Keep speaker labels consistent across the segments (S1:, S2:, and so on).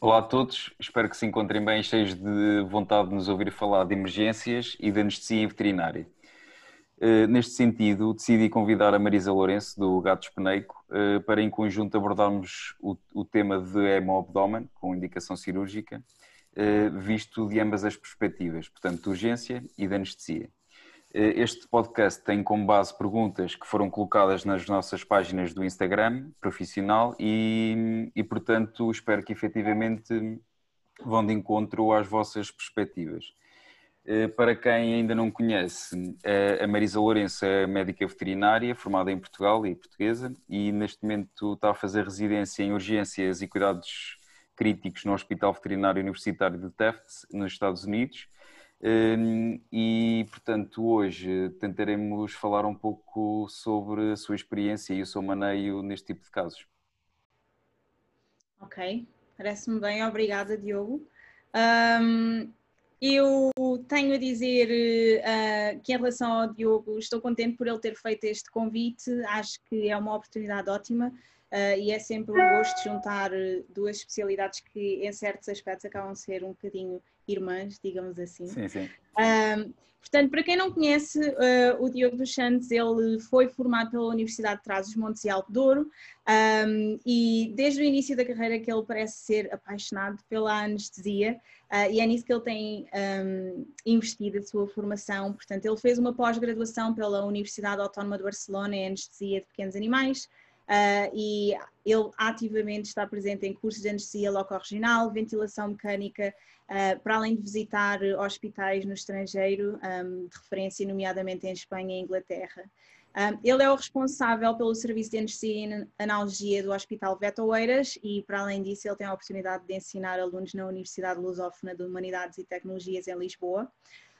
S1: Olá a todos, espero que se encontrem bem, cheios de vontade de nos ouvir falar de emergências e de anestesia veterinária. Uh, neste sentido, decidi convidar a Marisa Lourenço, do Gatos Peneico, uh, para em conjunto abordarmos o, tema de hemoabdômen, com indicação cirúrgica, uh, visto de ambas as perspectivas, portanto, de urgência e de anestesia. Eh, este podcast tem como base perguntas que foram colocadas nas nossas páginas do Instagram profissional e, e portanto, espero que efetivamente vão de encontro às vossas perspectivas. Eh, para quem ainda não conhece, a Marisa Lourenço é médica veterinária, formada em Portugal e portuguesa, e neste momento está a fazer residência em urgências e cuidados críticos no Hospital Veterinário Universitário de Tufts, nos Estados Unidos, e, portanto, hoje tentaremos falar um pouco sobre a sua experiência e o seu maneio neste tipo de casos.
S2: Ok, parece-me bem, obrigada, Diogo. Um, eu tenho a dizer uh, que, em relação ao Diogo, estou contente por ele ter feito este convite, acho que é uma oportunidade ótima. Uh, e é sempre um gosto juntar duas especialidades que, em certos aspectos, acabam de ser um bocadinho irmãs, digamos assim.
S1: Sim, sim.
S2: Um, portanto, para quem não conhece, uh, o Diogo dos Santos, ele foi formado pela Universidade de Trás-os-Montes e Alto Douro um, e desde o início da carreira que ele parece ser apaixonado pela anestesia uh, e é nisso que ele tem um, investido a sua formação. Portanto, ele fez uma pós-graduação pela Universidade Autónoma de Barcelona em anestesia de pequenos animais, Uh, e ele ativamente está presente em cursos de anestesia loco-regional, ventilação mecânica, uh, para além de visitar hospitais no estrangeiro, um, de referência nomeadamente em Espanha e Inglaterra. Um, ele é o responsável pelo serviço de anestesia e analgesia do Hospital Veto Oeiras e, para além disso, ele tem a oportunidade de ensinar alunos na Universidade Lusófona de Humanidades e Tecnologias em Lisboa.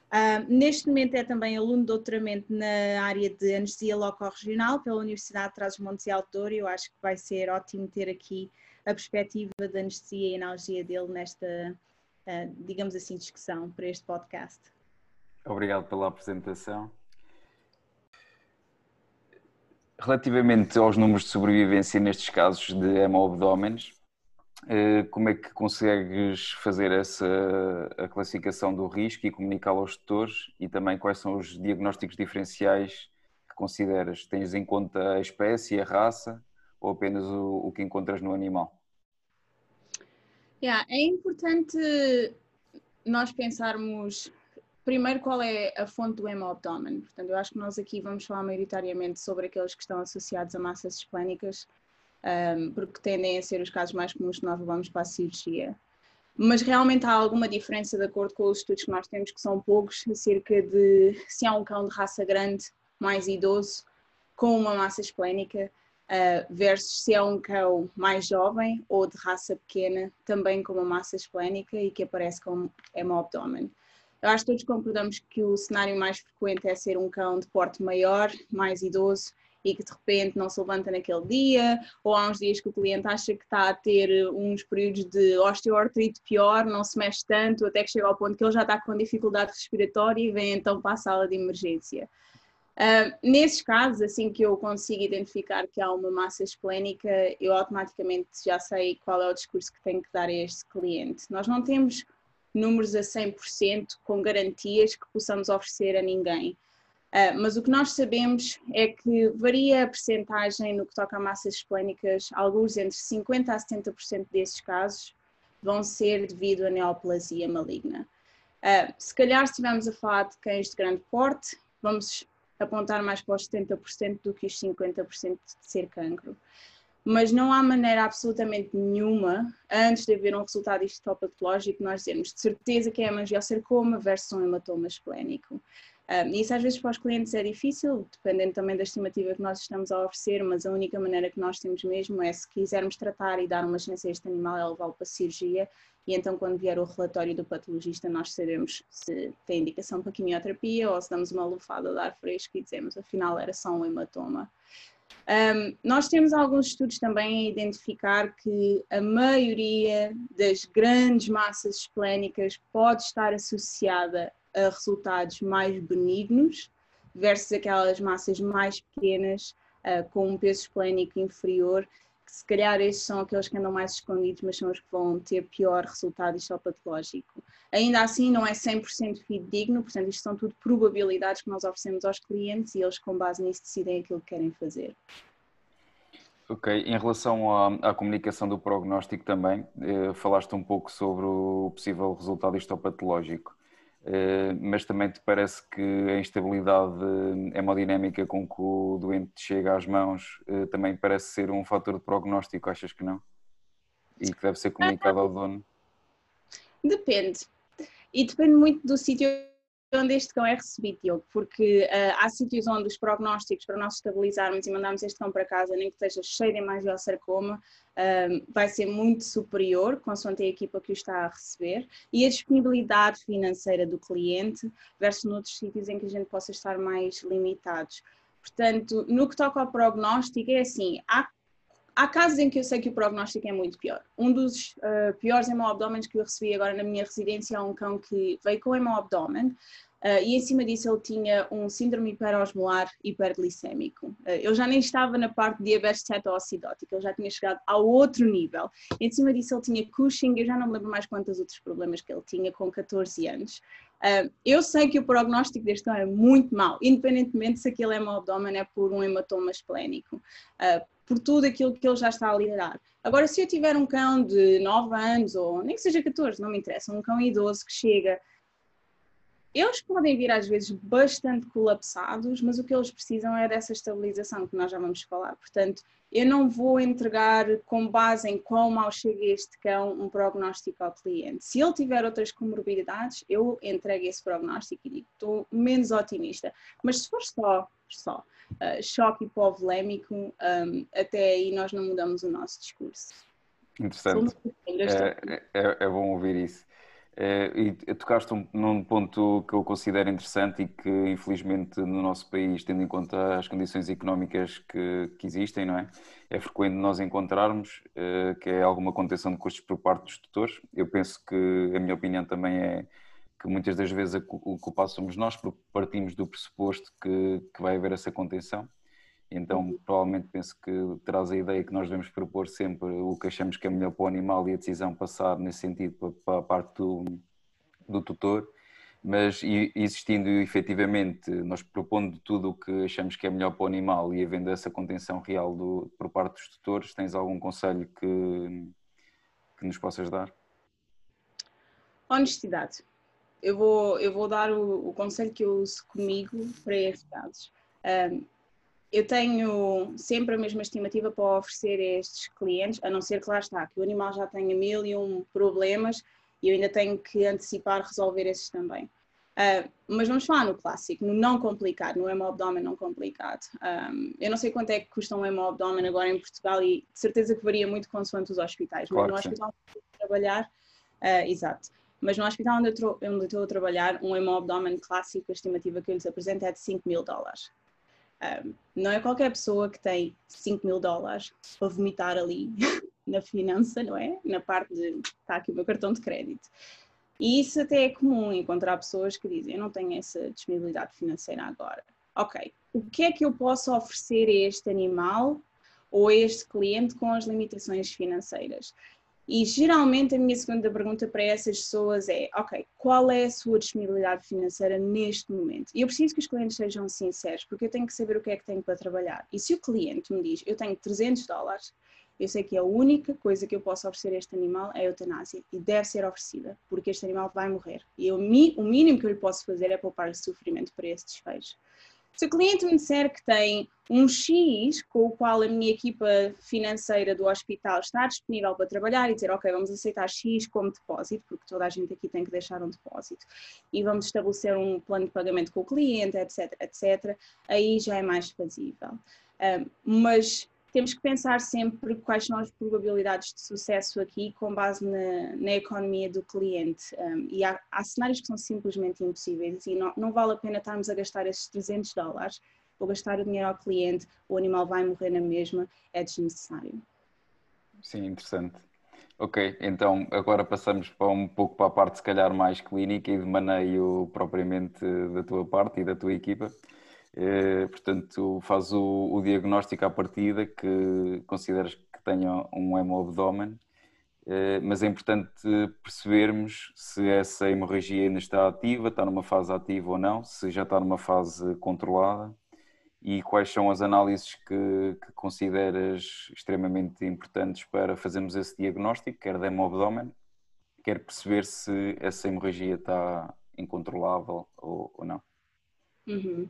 S2: Uh, neste momento é também aluno de doutoramento na área de anestesia loco-regional pela Universidade de Trás-os-Montes e Alto Douro eu acho que vai ser ótimo ter aqui a perspectiva da anestesia e analogia dele nesta, uh, digamos assim, discussão para este podcast.
S1: Obrigado pela apresentação. Relativamente aos números de sobrevivência nestes casos de hemoabdómenes, eh, como é que consegues fazer essa a classificação do risco e comunicá-lo aos tutores e também quais são os diagnósticos diferenciais que consideras? Tens em conta a espécie, a raça ou apenas o, o que encontras no animal?
S2: Yeah, é importante nós pensarmos primeiro qual é a fonte do hemoabdômen. Portanto, eu acho que nós aqui vamos falar maioritariamente sobre aqueles que estão associados a massas esplênicas um, porque tendem a ser os casos mais comuns que nós levamos para a cirurgia. Mas realmente há alguma diferença de acordo com os estudos que nós temos, que são poucos, acerca de se há um cão de raça grande, mais idoso, com uma massa esplénica, uh, versus se é um cão mais jovem ou de raça pequena, também com uma massa esplénica e que aparece com hemobdômen. Eu acho que todos concordamos que o cenário mais frequente é ser um cão de porte maior, mais idoso e que de repente não se levanta naquele dia, ou há uns dias que o cliente acha que está a ter uns períodos de osteoartrite pior, não se mexe tanto, até que chega ao ponto que ele já está com dificuldade respiratória e vem então para a sala de emergência. Uh, nesses casos, assim que eu consigo identificar que há uma massa esplénica, eu automaticamente já sei qual é o discurso que tenho que dar a este cliente. Nós não temos números a 100% com garantias que possamos oferecer a ninguém. Uh, mas o que nós sabemos é que varia a percentagem no que toca a massas esplênicas, alguns entre 50% a 70% desses casos vão ser devido a neoplasia maligna. Uh, se calhar, se estivermos a falar de cães de grande porte, vamos apontar mais para os 70% do que os 50% de ser cancro. Mas não há maneira absolutamente nenhuma, antes de haver um resultado histopatológico, nós dizermos de certeza que é hemangiosarcoma versus um hematoma esplénico. Um, isso às vezes para os clientes é difícil, dependendo também da estimativa que nós estamos a oferecer, mas a única maneira que nós temos mesmo é se quisermos tratar e dar uma chance a este animal é levá-lo para cirurgia e então quando vier o relatório do patologista nós sabemos se tem indicação para quimioterapia ou se damos uma lufada de ar fresco e dizemos afinal era só um hematoma. Um, nós temos alguns estudos também a identificar que a maioria das grandes massas esplénicas pode estar associada a resultados mais benignos versus aquelas massas mais pequenas uh, com um peso esplénico inferior se calhar estes são aqueles que andam mais escondidos, mas são os que vão ter pior resultado histopatológico. Ainda assim, não é 100% fidedigno, portanto, isto são tudo probabilidades que nós oferecemos aos clientes e eles, com base nisso, decidem aquilo que querem fazer.
S1: Ok, em relação à, à comunicação do prognóstico também, eh, falaste um pouco sobre o possível resultado histopatológico. Eh, mas também te parece que a instabilidade hemodinâmica com que o doente chega às mãos eh, também parece ser um fator de prognóstico, achas que não? E que deve ser comunicado ao dono?
S2: Depende. E depende muito do sítio onde este cão é recebido, Diogo, porque uh, há sítios onde os prognósticos para nós estabilizarmos e mandarmos este cão para casa, nem que esteja cheio de hemangiosarcoma, uh, vai ser muito superior, consoante a equipa que o está a receber, e a disponibilidade financeira do cliente versus noutros sítios em que a gente possa estar mais limitados. Portanto, no que toca ao prognóstico, é assim, há há casos em que eu sei que o prognóstico é muito pior. Um dos uh, piores hemoabdómenes que eu recebi agora na minha residência é um cão que veio com hemoabdómen uh, e em cima disso ele tinha um síndrome hiperosmolar hiperglicémico. Uh, eu já nem estava na parte de diabetes cetoacidótica, ele já tinha chegado ao outro nível. Em cima disso ele tinha Cushing, eu já não me lembro mais quantos outros problemas que ele tinha com 14 anos. Uh, eu sei que o prognóstico deste cão é muito mau, independentemente se aquele hemoabdômen é por um hematoma esplénico. Uh, por tudo aquilo que ele já está a liderar. Agora, se eu tiver um cão de 9 anos, ou nem que seja 14, não me interessa, um cão idoso que chega, eles podem vir às vezes bastante colapsados, mas o que eles precisam é dessa estabilização que nós já vamos falar. Portanto, eu não vou entregar com base em quão mal chega este cão um prognóstico ao cliente. Se ele tiver outras comorbidades, eu entrego esse prognóstico e digo, estou menos otimista. Mas se for só, só uh, choque hipovolémico, um, até aí nós não mudamos o nosso discurso.
S1: Interessante. É, é, é, bom ouvir isso. É, e tocaste um, num ponto que eu considero interessante e que, infelizmente, no nosso país, tendo em conta as condições económicas que, que existem, não é? É frequente nós encontrarmos uh, que é alguma contenção de custos por parte dos tutores. Eu penso que, a minha opinião também é que muitas das vezes o culpado somos nós, porque partimos do pressuposto que, que vai haver essa contenção. Então, provavelmente penso que terás a ideia que nós devemos propor sempre o que achamos que é melhor para o animal e a decisão passar nesse sentido para, para a parte do, do tutor, mas existindo efetivamente, nós propondo tudo o que achamos que é melhor para o animal e havendo essa contenção real do, por parte dos tutores, tens algum conselho que, que nos possas dar?
S2: Honestidade. Eu vou, eu vou dar o, o conselho que eu uso comigo para estes casos. Um, eu tenho sempre a mesma estimativa para oferecer a estes clientes, a não ser que lá está, que o animal já tenha mil e um problemas e eu ainda tenho que antecipar resolver esses também. Uh, mas vamos falar no clássico, no não complicado, no hemoabdômen não complicado. Um, eu não sei quanto é que custa um hemoabdômen agora em Portugal e de certeza que varia muito consoante os hospitais,
S1: claro
S2: mas no hospital onde eu trabalhar, uh, exato, mas no hospital onde eu, onde eu estou a trabalhar, um hemoabdômen clássico, a estimativa que eu lhes apresento é de 5 mil dólares. Não é qualquer pessoa que tem 5 mil dólares para vomitar ali na finança, não é? Na parte de está aqui o meu cartão de crédito. E isso até é comum encontrar pessoas que dizem: Eu não tenho essa disponibilidade financeira agora. Ok, o que é que eu posso oferecer a este animal ou a este cliente com as limitações financeiras? E geralmente a minha segunda pergunta para essas pessoas é: ok, qual é a sua disponibilidade financeira neste momento? E eu preciso que os clientes sejam sinceros, porque eu tenho que saber o que é que tenho para trabalhar. E se o cliente me diz: eu tenho 300 dólares, eu sei que a única coisa que eu posso oferecer a este animal é a eutanásia e deve ser oferecida, porque este animal vai morrer. E eu, o mínimo que eu lhe posso fazer é poupar sofrimento para esse desfecho. Se o cliente me disser que tem um X com o qual a minha equipa financeira do hospital está disponível para trabalhar e dizer, ok, vamos aceitar X como depósito, porque toda a gente aqui tem que deixar um depósito, e vamos estabelecer um plano de pagamento com o cliente, etc, etc, aí já é mais fazível. Um, mas temos que pensar sempre quais são as probabilidades de sucesso aqui com base na, na economia do cliente. Um, e há, há, cenários que são simplesmente impossíveis e não, não vale a pena estarmos a gastar esses 300 dólares ou gastar o dinheiro ao cliente, o animal vai morrer na mesma, é desnecessário.
S1: Sim, interessante. Ok, então agora passamos para um pouco para a parte se calhar mais clínica e de maneio propriamente da tua parte e da tua equipa. Eh, portanto, faz o, o, diagnóstico à partida que consideras que tenha um hemoabdômen, eh, mas é importante percebermos se essa hemorragia ainda está ativa, está numa fase ativa ou não, se já está numa fase controlada e quais são as análises que, que consideras extremamente importantes para fazermos esse diagnóstico, quer de hemoabdômen, quer perceber se essa hemorragia está incontrolável ou, ou não.
S2: Uhum.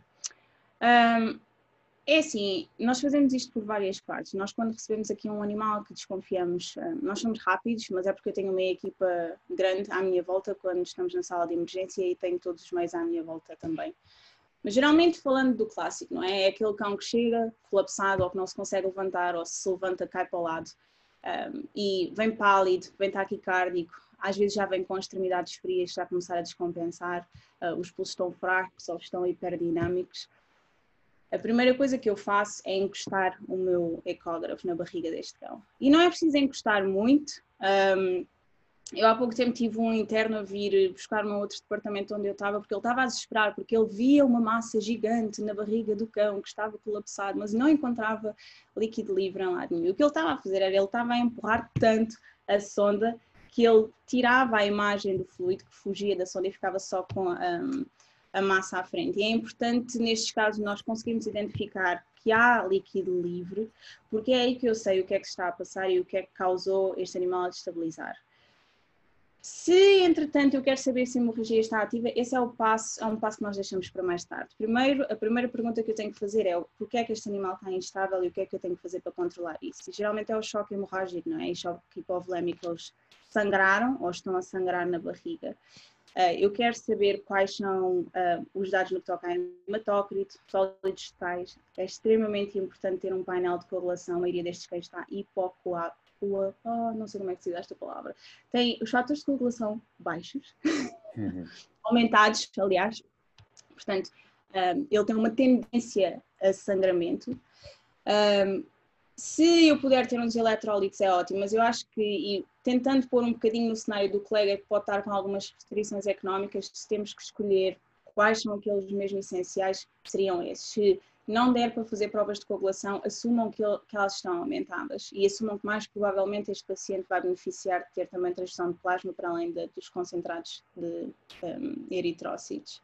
S2: Um, é assim, nós fazemos isto por várias partes. Nós, quando recebemos aqui um animal que desconfiamos, nós somos rápidos, mas é porque eu tenho uma equipa grande à minha volta quando estamos na sala de emergência e tenho todos os meios à minha volta também. Mas geralmente falando do clássico, não é? É aquele cão que chega colapsado ou que não se consegue levantar ou se levanta, cai para o lado um, e vem pálido, vem taquicárdico, às vezes já vem com extremidades frias, já a começar a descompensar, uh, os pulsos estão fracos ou estão hiperdinâmicos a primeira coisa que eu faço é encostar o meu ecógrafo na barriga deste cão. E não é preciso encostar muito. Um, eu há pouco tempo tive um interno a vir buscar um outro departamento onde eu estava, porque ele estava a desesperar, porque ele via uma massa gigante na barriga do cão que estava colapsado, mas não encontrava líquido livre em lado nenhum. O que ele estava a fazer era ele estava a empurrar tanto a sonda que ele tirava a imagem do fluido que fugia da sonda e ficava só com a. Um, a massa à frente. E é importante, nestes casos, nós conseguirmos identificar que há líquido livre, porque é aí que eu sei o que é que está a passar e o que é que causou este animal a destabilizar. Se, entretanto, eu quero saber se a hemorragia está ativa, esse é o passo, é um passo que nós deixamos para mais tarde. Primeiro, a primeira pergunta que eu tenho que fazer é por que é que este animal está instável e o que é que eu tenho que fazer para controlar isso? E, geralmente é o choque hemorrágico, não é? E choque hipovolémico, eles sangraram ou estão a sangrar na barriga. Uh, eu quero saber quais são uh, os dados no que toca a hematócrito, sólidos totais. É extremamente importante ter um painel de correlação. A maioria destes cães está hipocoagulado. Oh, não sei como é que se diz esta palavra. Tem os fatores de coagulação baixos, uhum. aumentados, aliás. Portanto, ele tem uma tendência a sangramento. Se eu puder ter uns eletrólitos é ótimo, mas eu acho que, tentando pôr um bocadinho no cenário do colega que pode estar com algumas restrições económicas, se temos que escolher quais são aqueles mesmo essenciais, seriam esses. Se não der para fazer provas de coagulação, assumam que, que elas estão aumentadas e assumam que mais provavelmente este paciente vai beneficiar de ter também transfusão de plasma para além de, dos concentrados de um, eritrócitos.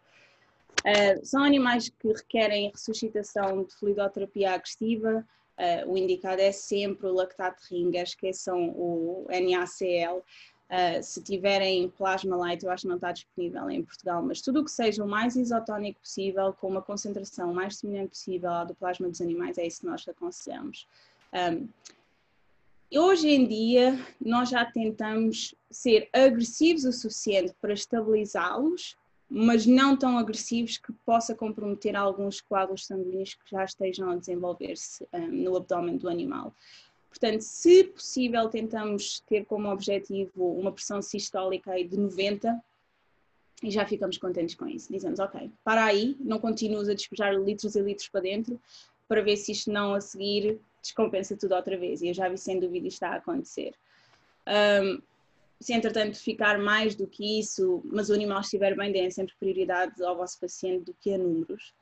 S2: Uh, são animais que requerem ressuscitação de fluidoterapia agressiva, Uh, o indicado é sempre o lactato ringas, que são o NaCl. Uh, se tiverem plasma light, eu acho que não está disponível em Portugal, mas tudo o que seja o mais isotónico possível, com uma concentração mais semelhante possível à do plasma dos animais, é isso que nós aconselhamos. Um, hoje em dia, nós já tentamos ser agressivos o suficiente para estabilizá-los, mas não tão agressivos que possa comprometer alguns coágulos sanguíneos que já estejam a desenvolver-se um, no abdômen do animal. Portanto, se possível, tentamos ter como objetivo uma pressão sistólica de 90 e já ficamos contentes com isso. Dizemos, ok, para aí, não continuas a despejar litros e litros para dentro para ver se isto não a seguir descompensa tudo outra vez. E eu já vi sem dúvida isto a acontecer. Um, se entretanto ficar mais do que isso, mas o animal estiver bem, deem sempre prioridade ao vosso paciente do que a números.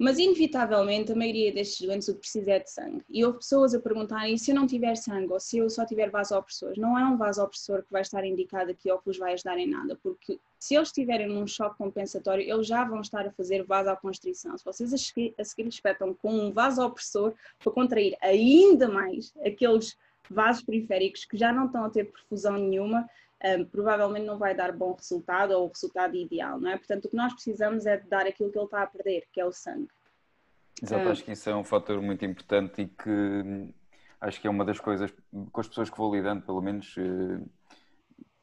S2: Mas, inevitavelmente, a maioria destes doentes o que precisa é de sangue. E houve pessoas a perguntarem se eu não tiver sangue ou se eu só tiver vasopressores. Não é um vasopressor que vai estar indicado aqui ou que os vai ajudar em nada, porque se eles estiverem num choque compensatório, eles já vão estar a fazer vasoconstrição. Se vocês a seguir, a seguir espetam com um vasopressor para contrair ainda mais aqueles vasos periféricos que já não estão a ter perfusão nenhuma, um, provavelmente não vai dar bom resultado ou o resultado ideal, não é? Portanto, o que nós precisamos é de dar aquilo que ele está a perder, que é o sangue.
S1: Exato, acho que isso é um fator muito importante e que hum, acho que é uma das coisas com as pessoas que vou lidando, pelo menos, eh,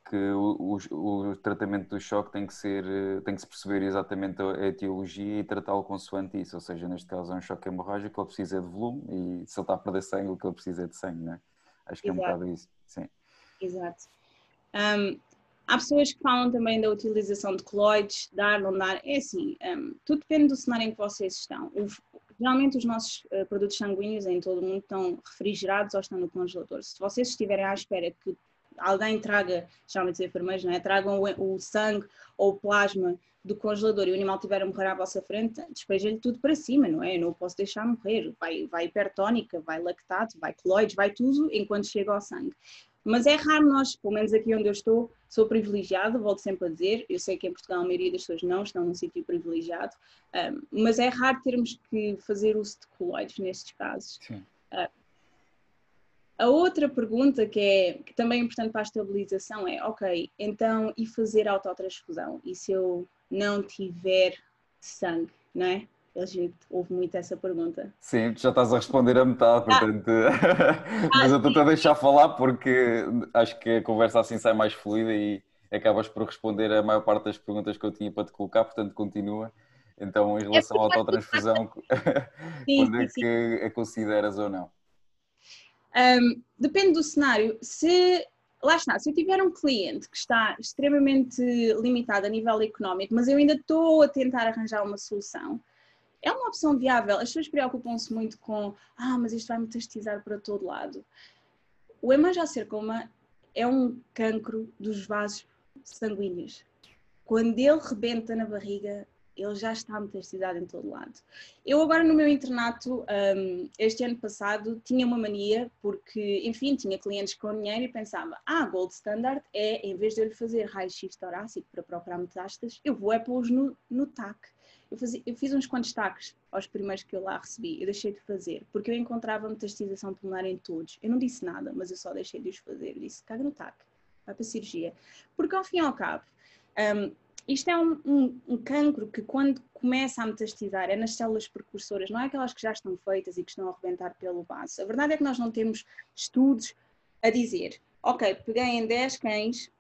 S1: que o, o, o, tratamento do choque tem que ser, eh, tem que se perceber exatamente a etiologia e tratá-lo consoante isso, ou seja, neste caso é um choque hemorrágico, ele precisa de volume e se ele está a perder sangue, o que ele precisa é de sangue, não é? Acho que Exato. é um bocado isso, sim.
S2: Exato. Um, há pessoas que falam também da utilização de coloides, dar, não dar. É assim, um, tudo depende do cenário em que vocês estão. O, geralmente os nossos uh, produtos sanguíneos em todo o mundo estão refrigerados ou estão no congelador. Se vocês estiverem à espera que alguém traga, chamam os enfermeiros, não é? Tragam o, o sangue ou o plasma do congelador e o animal tiver a morrer à vossa frente, despeja-lhe tudo para cima, não é? Eu não o posso deixar morrer. Vai, vai hipertónica, vai lactato, vai coloides, vai tudo enquanto chega ao sangue. Mas é raro nós, pelo menos aqui onde eu estou, sou privilegiado, volto sempre a dizer, eu sei que em Portugal a maioria das pessoas não estão num sítio privilegiado, um, mas é raro termos que fazer uso de coloides nestes casos. Uh, a outra pergunta que é que também é importante para a estabilização é, ok, então e fazer autotransfusão? E se eu não tiver sangue, não é? Eles houve muito essa pergunta.
S1: Sim, já estás a responder a metade, ah. portanto. Ah. Mas eu estou a deixar falar porque acho que a conversa assim sai mais fluida e acabas por responder a maior parte das perguntas que eu tinha para te colocar, portanto continua. Então, em é relação à autotransfusão, quando é que a consideras ou não?
S2: Um, depende do cenário. Se lá está, se eu tiver um cliente que está extremamente limitado a nível económico, mas eu ainda estou a tentar arranjar uma solução, é uma opção viável. As pessoas preocupam-se muito com, ah, mas isto vai metastizar para todo lado. O hemangiosarcoma é um cancro dos vasos sanguíneos. Quando ele rebenta na barriga, ele já está metastasizado em todo lado. Eu agora no meu internato, um, este ano passado, tinha uma mania, porque, enfim, tinha clientes com dinheiro e pensava, ah, gold standard é, em vez de eu lhe fazer raio-x torácico para procurar metástases, eu vou é pô-los no, no TAC. Eu, fazia, eu, fiz uns quantos taques aos primeiros que eu lá recebi, eu deixei de fazer, porque eu encontrava metastização pulmonar em todos. Eu não disse nada, mas eu só deixei de os fazer. Eu disse, caga no TAC, vai para a cirurgia. Porque ao fim e ao cabo, um, isto é um, um, um, cancro que, quando começa a metastizar, é nas células precursoras, não é aquelas que já estão feitas e que estão a arrebentar pelo vaso. A verdade é que nós não temos estudos a dizer, ok, peguei em 10 cães,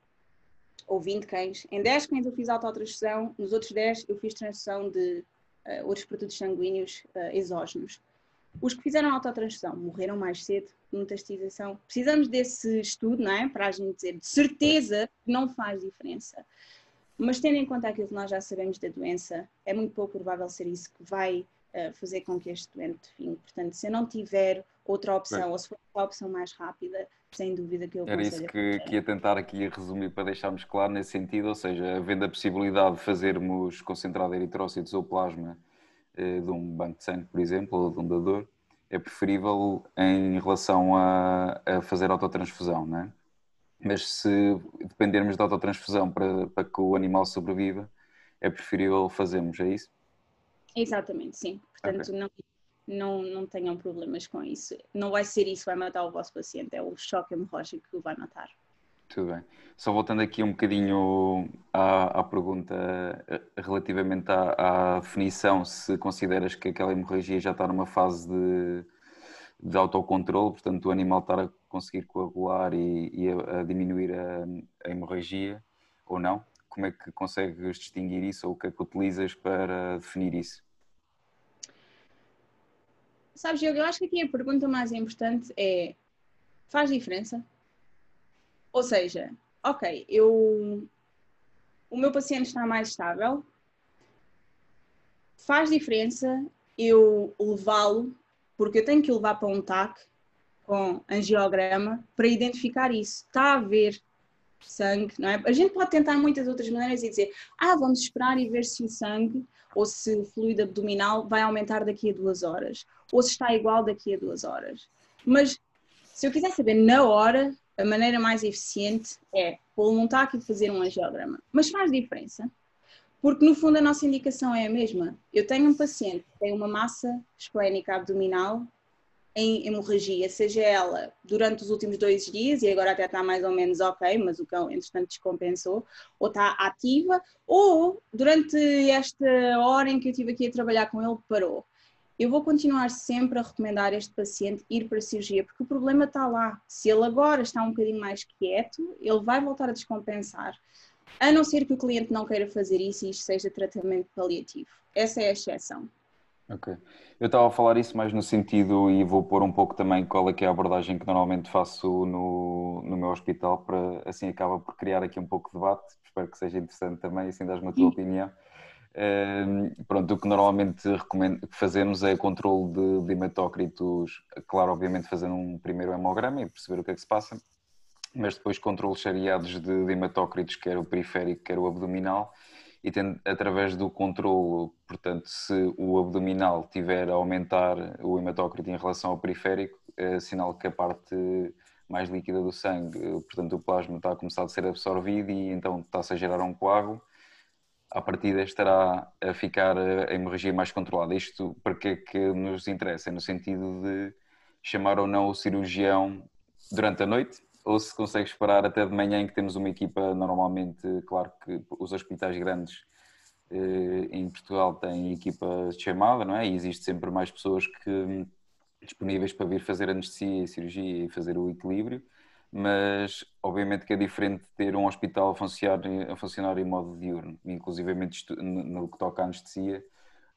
S2: ou 20 cães, em 10 cães eu fiz autotransfusão, nos outros 10 eu fiz transfusão de uh, outros produtos sanguíneos uh, exógenos. Os que fizeram autotransfusão morreram mais cedo de metastização. Precisamos desse estudo, não é? Para a gente dizer de certeza que não faz diferença. Mas tendo em conta aquilo que nós já sabemos da doença, é muito pouco provável ser isso que vai uh, fazer com que este doente fim. Portanto, se eu não tiver outra opção, Bem. ou se for a opção mais rápida, sem dúvida que eu
S1: Era isso que, que ia tentar aqui resumir para deixarmos claro nesse sentido, ou seja, havendo a possibilidade de fazermos concentrado eritrócitos ou plasma eh, de um banco de sangue, por exemplo, ou de um dador, é preferível em relação a, a fazer autotransfusão, não é? Mas se dependermos da autotransfusão para, para que o animal sobreviva, é preferível fazermos, é isso?
S2: Exatamente, sim. Portanto, okay. não, não, não tenham problemas com isso. Não vai ser isso que vai matar o vosso paciente, é o choque hemorrágico que o vai matar.
S1: Tudo bem. Só voltando aqui um bocadinho à, à pergunta eh, relativamente à, à, definição, se consideras que aquela hemorragia já está numa fase de, de autocontrole, portanto o animal estar a conseguir coagular e, e a, a, diminuir a, a, hemorragia ou não? Como é que consegues distinguir isso ou o que é que utilizas para definir isso?
S2: Sabes, eu acho que aqui a pergunta mais importante é: faz diferença? Ou seja, ok, eu o meu paciente está mais estável, faz diferença eu levá-lo porque eu tenho que levar para um TAC com angiograma para identificar isso. Está a haver sangue, não é? A gente pode tentar muitas outras maneiras e dizer, ah, vamos esperar e ver se o sangue ou se o fluido abdominal vai aumentar daqui a duas horas, ou se está igual daqui a duas horas. Mas se eu quiser saber na hora, a maneira mais eficiente é pô-lo num TAC e fazer um angiograma. Mas faz diferença. Porque no fundo a nossa indicação é a mesma. Eu tenho um paciente que tem uma massa esplénica abdominal em hemorragia, seja ela durante os últimos dois dias, e agora até está mais ou menos ok, mas o cão entretanto descompensou, ou está ativa, ou durante esta hora em que eu estive aqui a trabalhar com ele, parou. Eu vou continuar sempre a recomendar este paciente ir para a cirurgia, porque o problema está lá. Se ele agora está um bocadinho mais quieto, ele vai voltar a descompensar a não ser que o cliente não queira fazer isso e isto seja tratamento paliativo. Essa é a exceção.
S1: Ok. Eu estava a falar isso mais no sentido, e vou pôr um pouco também qual é que é a abordagem que normalmente faço no, no meu hospital, para assim acaba por criar aqui um pouco de debate. Espero que seja interessante também, assim das-me a tua opinião. Uh, pronto, o que normalmente recomendo, que fazemos é controle de, de hematócritos, claro, obviamente fazendo um primeiro hemograma e perceber o que é que se passa mas depois controlos seriados de, de hematócritos, quer o periférico, quer o abdominal, e tendo, através do controlo, portanto, se o abdominal tiver a aumentar o hematócrito em relação ao periférico, é sinal que a parte mais líquida do sangue, portanto, o plasma está a começar a ser absorvido e então está-se a gerar um coágulo, a partida estará a ficar a hemorragia mais controlada. Isto para que é que nos interessa? É no sentido de chamar ou não o cirurgião durante a noite, ou se consegue esperar até de manhã em que temos uma equipa normalmente, claro que os hospitais grandes eh, em Portugal têm equipa de chamada, não é? E existe sempre mais pessoas que disponíveis para vir fazer anestesia e cirurgia e fazer o equilíbrio, mas obviamente que é diferente ter um hospital a funcionar, a funcionar em modo diurno, inclusive no que toca à anestesia,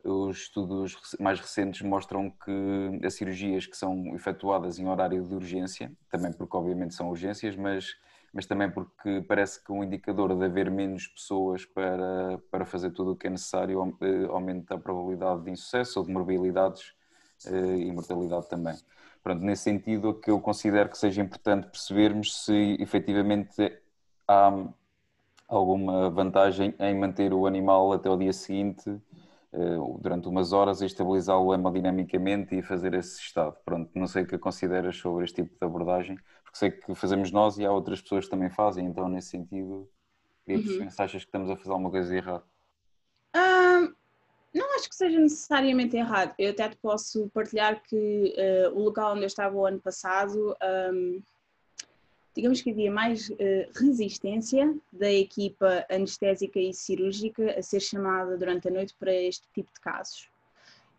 S1: os estudos mais recentes mostram que as cirurgias que são efetuadas em horário de urgência, também porque obviamente são urgências, mas, mas também porque parece que um indicador de haver menos pessoas para, para fazer tudo o que é necessário eh, aumenta a probabilidade de insucesso ou de morbilidades eh, e mortalidade também. Pronto, nesse sentido, o que eu considero que seja importante percebermos se efetivamente há alguma vantagem em manter o animal até o dia seguinte durante umas horas a estabilizá-lo hemodinamicamente e fazer esse estado. Pronto, não sei o que consideras sobre este tipo de abordagem, porque sei que fazemos nós e há outras pessoas que também fazem, então nesse sentido queria perceber uhum. se achas que estamos a fazer alguma coisa errada.
S2: Um, não acho que seja necessariamente errado. Eu até te posso partilhar que uh, o local onde eu estava o ano passado um, digamos que havia mais uh, resistência da equipa anestésica e cirúrgica a ser chamada durante a noite para este tipo de casos.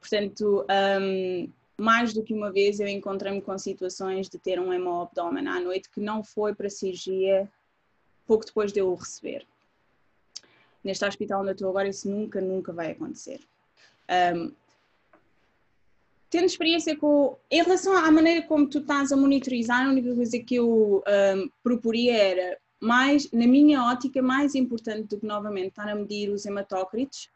S2: Portanto, um, mais do que uma vez eu encontrei-me com situações de ter um hemoabdômen à noite que não foi para cirurgia pouco depois de eu o receber. Neste hospital onde eu estou agora, isso nunca, nunca vai acontecer. Um, tendo experiência com. Em relação à maneira como tu estás a monitorizar, a única coisa que eu um, proporia era, mais, na minha ótica, mais importante do que novamente estar a medir os hematócritos,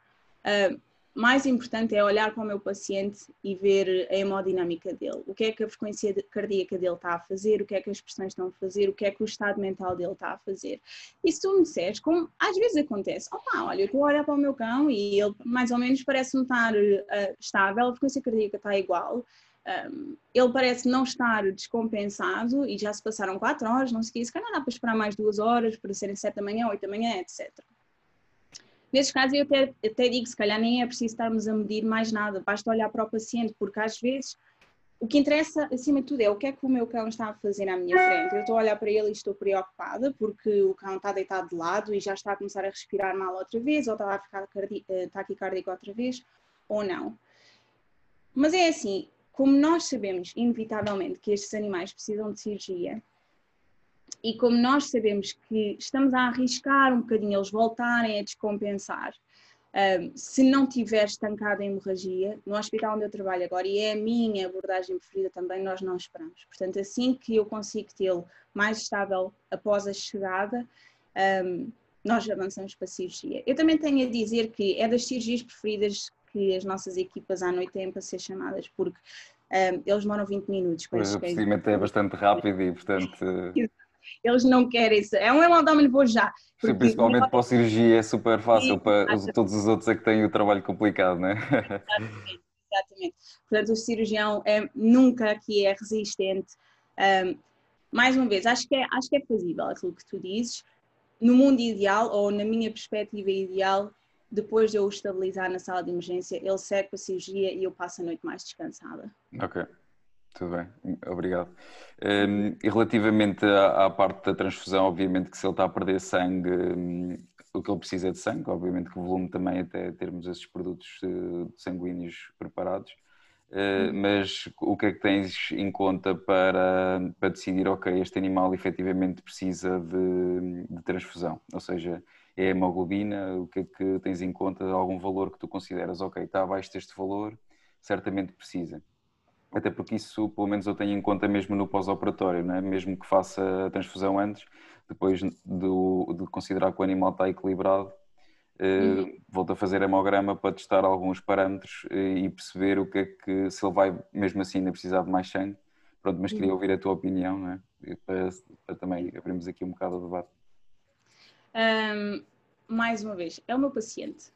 S2: uh, mais importante é olhar para o meu paciente e ver a hemodinâmica dele. O que é que a frequência cardíaca dele está a fazer, o que é que as pressões estão a fazer, o que é que o estado mental dele está a fazer. E se tu me disseres, como às vezes acontece, opa, olha, eu estou olhar para o meu cão e ele mais ou menos parece-me estar uh, estável, a frequência cardíaca está igual, um, ele parece não estar descompensado e já se passaram 4 horas, não sei o que, se calhar dá para esperar mais duas horas para serem 7 da manhã, 8 da manhã, etc. Nesses casos, eu até, até digo, se calhar nem é preciso estarmos a medir mais nada, basta olhar para o paciente, porque às vezes o que interessa, acima de tudo, é o que é que o meu cão está a fazer à minha frente. Eu estou a olhar para ele e estou preocupada porque o cão está deitado de lado e já está a começar a respirar mal outra vez, ou está a ficar eh, taquicárdico outra vez, ou não. Mas é assim, como nós sabemos, inevitavelmente, que estes animais precisam de cirurgia, e como nós sabemos que estamos a arriscar um bocadinho eles voltarem a descompensar, um, se não tiver estancada a hemorragia, no hospital onde eu trabalho agora, e é a minha abordagem preferida também, nós não esperamos. Portanto, assim que eu consigo tê-lo mais estável após a chegada, um, nós avançamos para a cirurgia. Eu também tenho a dizer que é das cirurgias preferidas que as nossas equipas à noite têm para ser chamadas, porque um, eles demoram 20 minutos.
S1: Pois, o procedimento é bastante rápido e, portanto
S2: eles não querem isso. É um vou já.
S1: Sim, principalmente para a cirurgia é super fácil, para os, todos os outros é que têm o trabalho complicado, não é?
S2: Exatamente, exatamente. Portanto, o cirurgião é, nunca aqui é resistente. Um, mais uma vez, acho que, é, acho que é fazível aquilo que tu dizes. No mundo ideal, ou na minha perspectiva ideal, depois de eu o estabilizar na sala de emergência, ele segue para a cirurgia e eu passo a noite mais descansada.
S1: Ok. Tudo bem, obrigado. Um, e relativamente à, à, parte da transfusão, obviamente que se ele está a perder sangue, um, o que ele precisa é de sangue, obviamente que o volume também até termos esses produtos uh, sanguíneos preparados, uh, mas o que é que tens em conta para, para decidir, ok, este animal efetivamente precisa de, de transfusão, ou seja, é hemoglobina, o que é que tens em conta, algum valor que tu consideras, ok, está abaixo deste valor, certamente precisa até porque isso, pelo menos, eu tenho em conta mesmo no pós-operatório, é? mesmo que faça a transfusão antes, depois de, de considerar que o animal está equilibrado, eh, uhum. volto a fazer hemograma para testar alguns parâmetros eh, e perceber o que é que, se ele vai mesmo assim ainda precisar de mais sangue. Pronto, mas queria uhum. ouvir a tua opinião, não é? para, para também abrirmos aqui um bocado o debate.
S2: Um, mais uma vez, é o meu paciente.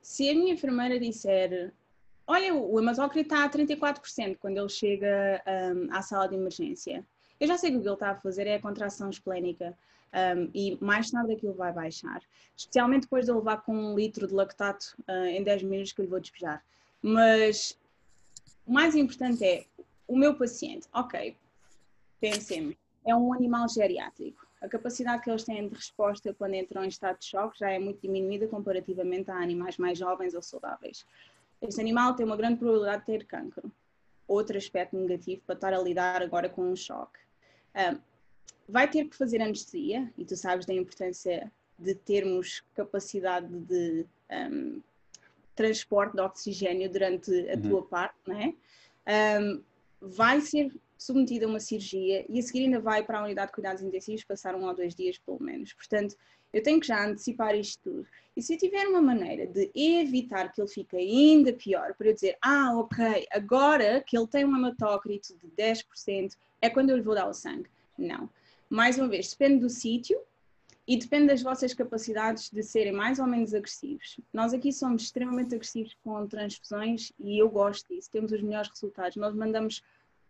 S2: Se a minha enfermeira disser, olha, o hematócrito está a 34% quando ele chega um, à sala de emergência, eu já sei que o que ele está a fazer é a contração esplénica um, e mais tarde aquilo vai baixar, especialmente depois de eu levar com um litro de lactato uh, em 10 minutos que eu lhe vou despejar. Mas o mais importante é o meu paciente, ok, pensemos, é um animal geriátrico. A capacidade que eles têm de resposta quando entram em estado de choque já é muito diminuída comparativamente a animais mais jovens ou saudáveis. Este animal tem uma grande probabilidade de ter cancro. Outro aspecto negativo para estar a lidar agora com um choque. Um, vai ter que fazer anestesia, e tu sabes da importância de termos capacidade de um, transporte de oxigênio durante a uhum. tua parte, não é? Um, vai ser submetido a uma cirurgia e a seguir ainda vai para a unidade de cuidados intensivos passar um ou dois dias pelo menos. Portanto, eu tenho que já antecipar isto tudo. E se eu tiver uma maneira de evitar que ele fique ainda pior, para eu dizer, ah, ok, agora que ele tem um hematócrito de 10%, é quando eu lhe vou dar o sangue. Não. Mais uma vez, depende do sítio e depende das vossas capacidades de serem mais ou menos agressivos. Nós aqui somos extremamente agressivos com transfusões e eu gosto disso, temos os melhores resultados. Nós mandamos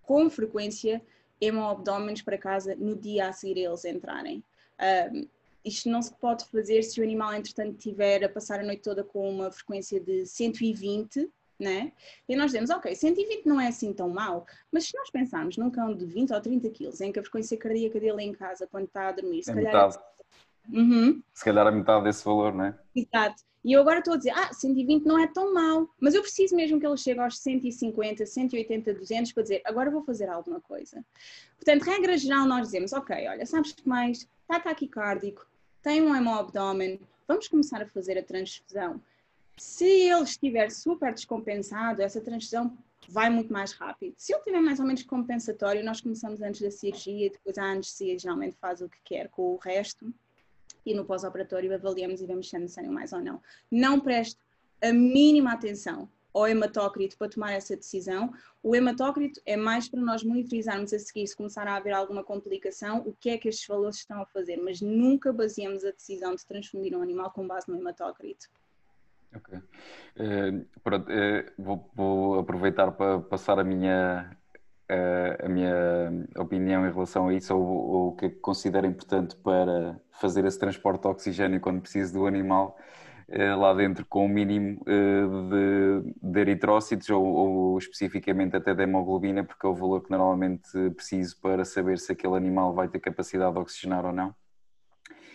S2: com frequência hemoabdómenes para casa no dia a seguir eles entrarem. Um, isto não se pode fazer se o animal, entretanto, estiver a passar a noite toda com uma frequência de 120, né? E nós dizemos, ok, 120 não é assim tão mal, mas se nós pensarmos num cão de 20 ou 30 quilos, em que a frequência cardíaca dele em casa, quando está a dormir, se
S1: é
S2: calhar.
S1: Metade. Uhum. Se calhar a metade desse valor, não é?
S2: Exato. E eu agora estou a dizer, ah, 120 não é tão mal, mas eu preciso mesmo que ele chegue aos 150, 180, 200 para dizer, agora vou fazer alguma coisa. Portanto, regra geral, nós dizemos, ok, olha, sabes que mais? Está taquicárdico, tem um hemoabdômen, vamos começar a fazer a transfusão. Se ele estiver super descompensado, essa transfusão vai muito mais rápido. Se ele estiver mais ou menos compensatório, nós começamos antes da cirurgia depois a anestesia geralmente faz o que quer com o resto e no pós-operatório avaliamos e vemos se é necessário mais ou não. Não preste a mínima atenção ao hematócrito para tomar essa decisão. O hematócrito é mais para nós monitorizarmos a seguir se começar a haver alguma complicação, o que é que estes valores estão a fazer, mas nunca baseamos a decisão de transfundir um animal com base no hematócrito.
S1: Ok. Uh, pronto, uh, vou, vou, aproveitar para passar a minha, a minha opinião em relação a isso, ou o que considero importante para fazer esse transporte de oxigênio quando preciso do animal lá dentro com o mínimo eh, de, de eritrócitos ou, ou, especificamente até de hemoglobina, porque é o valor que normalmente preciso para saber se aquele animal vai ter capacidade de oxigenar ou não.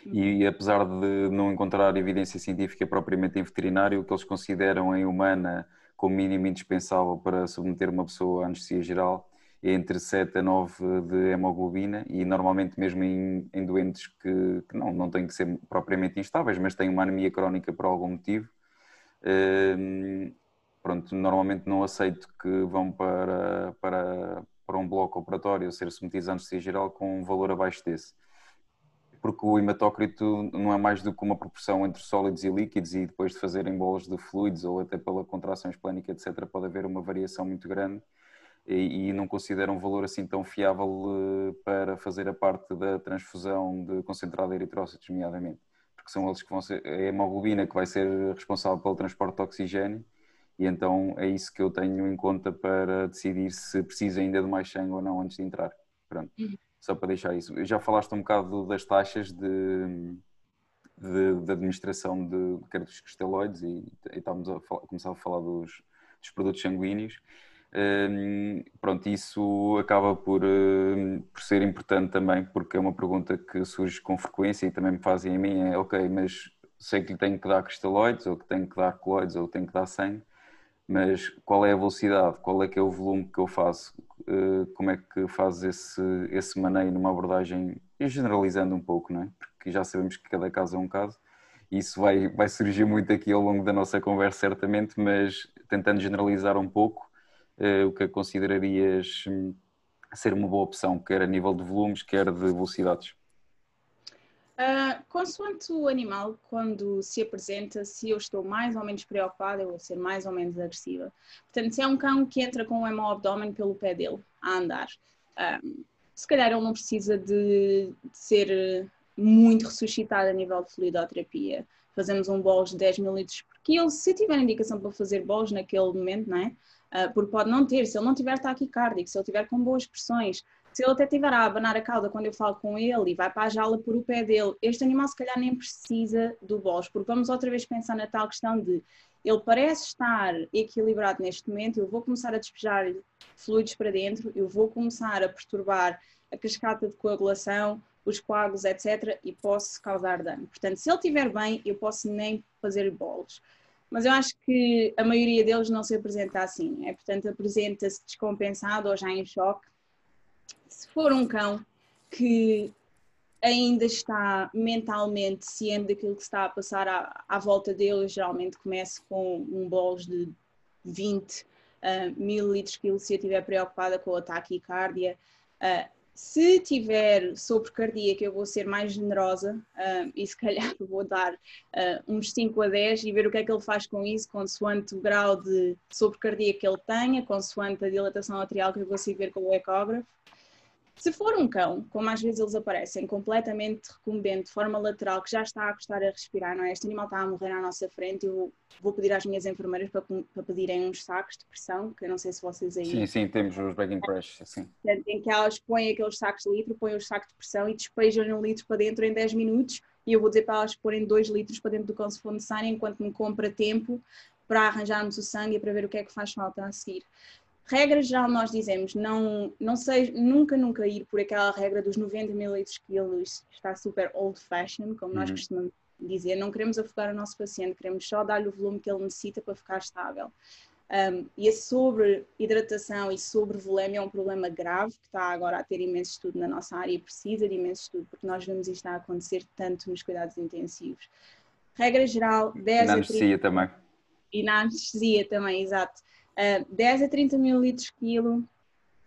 S1: E apesar de não encontrar evidência científica propriamente em veterinário, o que eles consideram em humana como mínimo indispensável para submeter uma pessoa à anestesia geral entre 7 a 9 de hemoglobina e normalmente mesmo em, em doentes que, que, não, não têm que ser propriamente instáveis, mas têm uma anemia crónica por algum motivo, hum, pronto, normalmente não aceito que vão para, para, para um bloco operatório ser submetidos à anestesia geral com um valor abaixo desse. Porque o hematócrito não é mais do que uma proporção entre sólidos e líquidos e depois de fazerem bolas de fluidos ou até pela contração esplénica, etc., pode haver uma variação muito grande e, e não considero um valor assim tão fiável eh, para fazer a parte da transfusão de concentrado de eritrócitos, nomeadamente, porque são eles que vão ser, é a hemoglobina que vai ser responsável pelo transporte de oxigênio e então é isso que eu tenho em conta para decidir se preciso ainda de mais sangue ou não antes de entrar. Pronto, uhum. só para deixar isso. Já falaste um bocado das taxas de, de, de administração de, de cristeloides e, e estávamos a falar, começar a falar dos, dos produtos sanguíneos. Pronto, isso acaba por, por ser importante também, porque é uma pergunta que surge com frequência e também me fazem a mim, é ok, mas sei que lhe tenho que dar cristalóides, ou que tenho que dar coloides, ou que tenho que dar sangue, mas qual é a velocidade, qual é que é o volume que eu faço, uh, como é que faz esse, esse maneio numa abordagem, e generalizando um pouco, não é? Porque já sabemos que cada caso é um caso, isso vai, vai surgir muito aqui ao longo da nossa conversa, certamente, mas tentando generalizar um pouco, eh, o que considerarias hum, ser uma boa opção, quer a nível de volumes, quer de velocidades?
S2: Uh, consoante o animal, quando se apresenta, se eu estou mais ou menos preocupada, eu vou ser mais ou menos agressiva. Portanto, se é um cão que entra com o hemoabdômen pelo pé dele, a andar, um, se calhar ele não precisa de, de ser muito ressuscitado a nível de fluidoterapia. Fazemos um bolos de 10 ml por quilo, se tiver indicação para fazer bolos naquele momento, não é? Uh, porque pode não ter, se ele não tiver taquicárdico, se ele tiver com boas pressões, se ele até estiver a abanar a cauda quando eu falo com ele e vai para a jaula por o pé dele, este animal se calhar nem precisa do bolos, porque vamos outra vez pensar na tal questão de ele parece estar equilibrado neste momento, eu vou começar a despejar fluidos para dentro, eu vou começar a perturbar a cascata de coagulação, os coágulos, etc., e posso causar dano. Portanto, se ele estiver bem, eu posso nem fazer bolos. Mas eu acho que a maioria deles não se apresenta assim, é? portanto, apresenta-se descompensado ou já em choque. Se for um cão que ainda está mentalmente ciente daquilo que está a passar à, à volta dele, geralmente começo com um bolos de 20 uh, mililitros quilo se eu estiver preocupada com e cárdia. Uh, se tiver sopro cardíaco, eu vou ser mais generosa uh, e se calhar vou dar uh, uns 5 a 10 e ver o que é que ele faz com isso, consoante o grau de sopro cardíaco que ele tenha, consoante a dilatação arterial que eu consigo ver com o ecógrafo. Se for um cão, como às vezes eles aparecem, completamente recumbente, de forma lateral, que já está a custar a respirar, não é? Este animal está a morrer à nossa frente, eu vou pedir às minhas enfermeiras para, para pedirem uns sacos de pressão, que eu não sei se vocês aí...
S1: Sim, sim, temos os bagging press, sim.
S2: Em que elas põem aqueles sacos de litro, põem os sacos de pressão e despejam um litro para dentro em 10 minutos, e eu vou dizer para elas porem 2 litros para dentro do cão se for necessário, enquanto me compra tempo para arranjarmos o sangue e para ver o que é que faz falta a seguir regra geral nós dizemos não não sei nunca nunca ir por aquela regra dos 90 ml quilos está super old fashioned como nós uhum. costumamos dizer. Não queremos afogar o nosso paciente queremos só dar-lhe o volume que ele necessita para ficar estável. Um, e a sobre hidratação e sobre volemia é um problema grave que está agora a ter imenso estudo na nossa área e precisa de imenso estudo porque nós vemos isto a acontecer tanto nos cuidados intensivos. Regra geral 10
S1: e na anestesia 30... também.
S2: E na anestesia também exato uh, ah, 10 a 30 mililitros quilo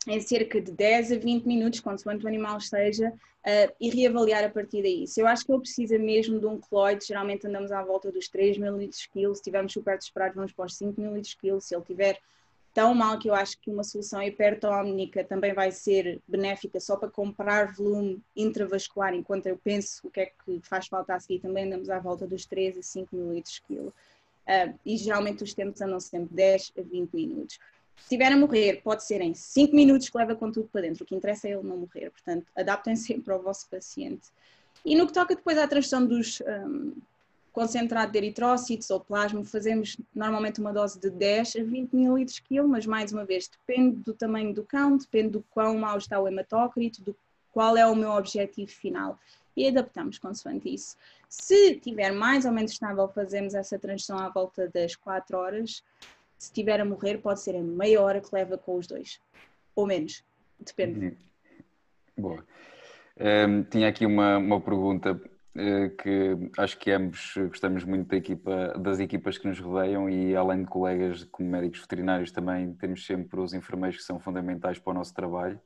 S2: em cerca de 10 a 20 minutos, consoante o animal esteja, uh, e reavaliar a partir daí. Se eu acho que ele precisa mesmo de um coloide, geralmente andamos à volta dos 3 mililitros quilo, se estivermos super desesperados vamos para os 5 mililitros quilo, se ele tiver tão mal que eu acho que uma solução hipertónica também vai ser benéfica só para comprar volume intravascular, enquanto eu penso o que é que faz falta a seguir, também andamos à volta dos 3 a 5 mililitros quilo. Uh, e geralmente os tempos andam sempre 10 a 20 minutos. Se estiver a morrer, pode ser em 5 minutos que leva com tudo para dentro. O que interessa é ele não morrer. Portanto, adaptem sempre ao vosso paciente. E no que toca depois à transfusão dos um, concentrado de eritrócitos ou plasma, fazemos normalmente uma dose de 10 a 20 ml quilo, mas mais uma vez, depende do tamanho do cão, depende do quão mau está o hematócrito, do qual é o meu objetivo final e adaptamos consoante isso. Se tiver mais ou menos estável, fazemos essa transição à volta das 4 horas. Se estiver a morrer, pode ser em meia hora que leva com os dois, ou menos, depende. Uhum.
S1: Boa. Um, tinha aqui uma, uma pergunta uh, que acho que ambos gostamos muito da equipa, das equipas que nos rodeiam e além de colegas como médicos veterinários também temos sempre os enfermeiros que são fundamentais para o nosso trabalho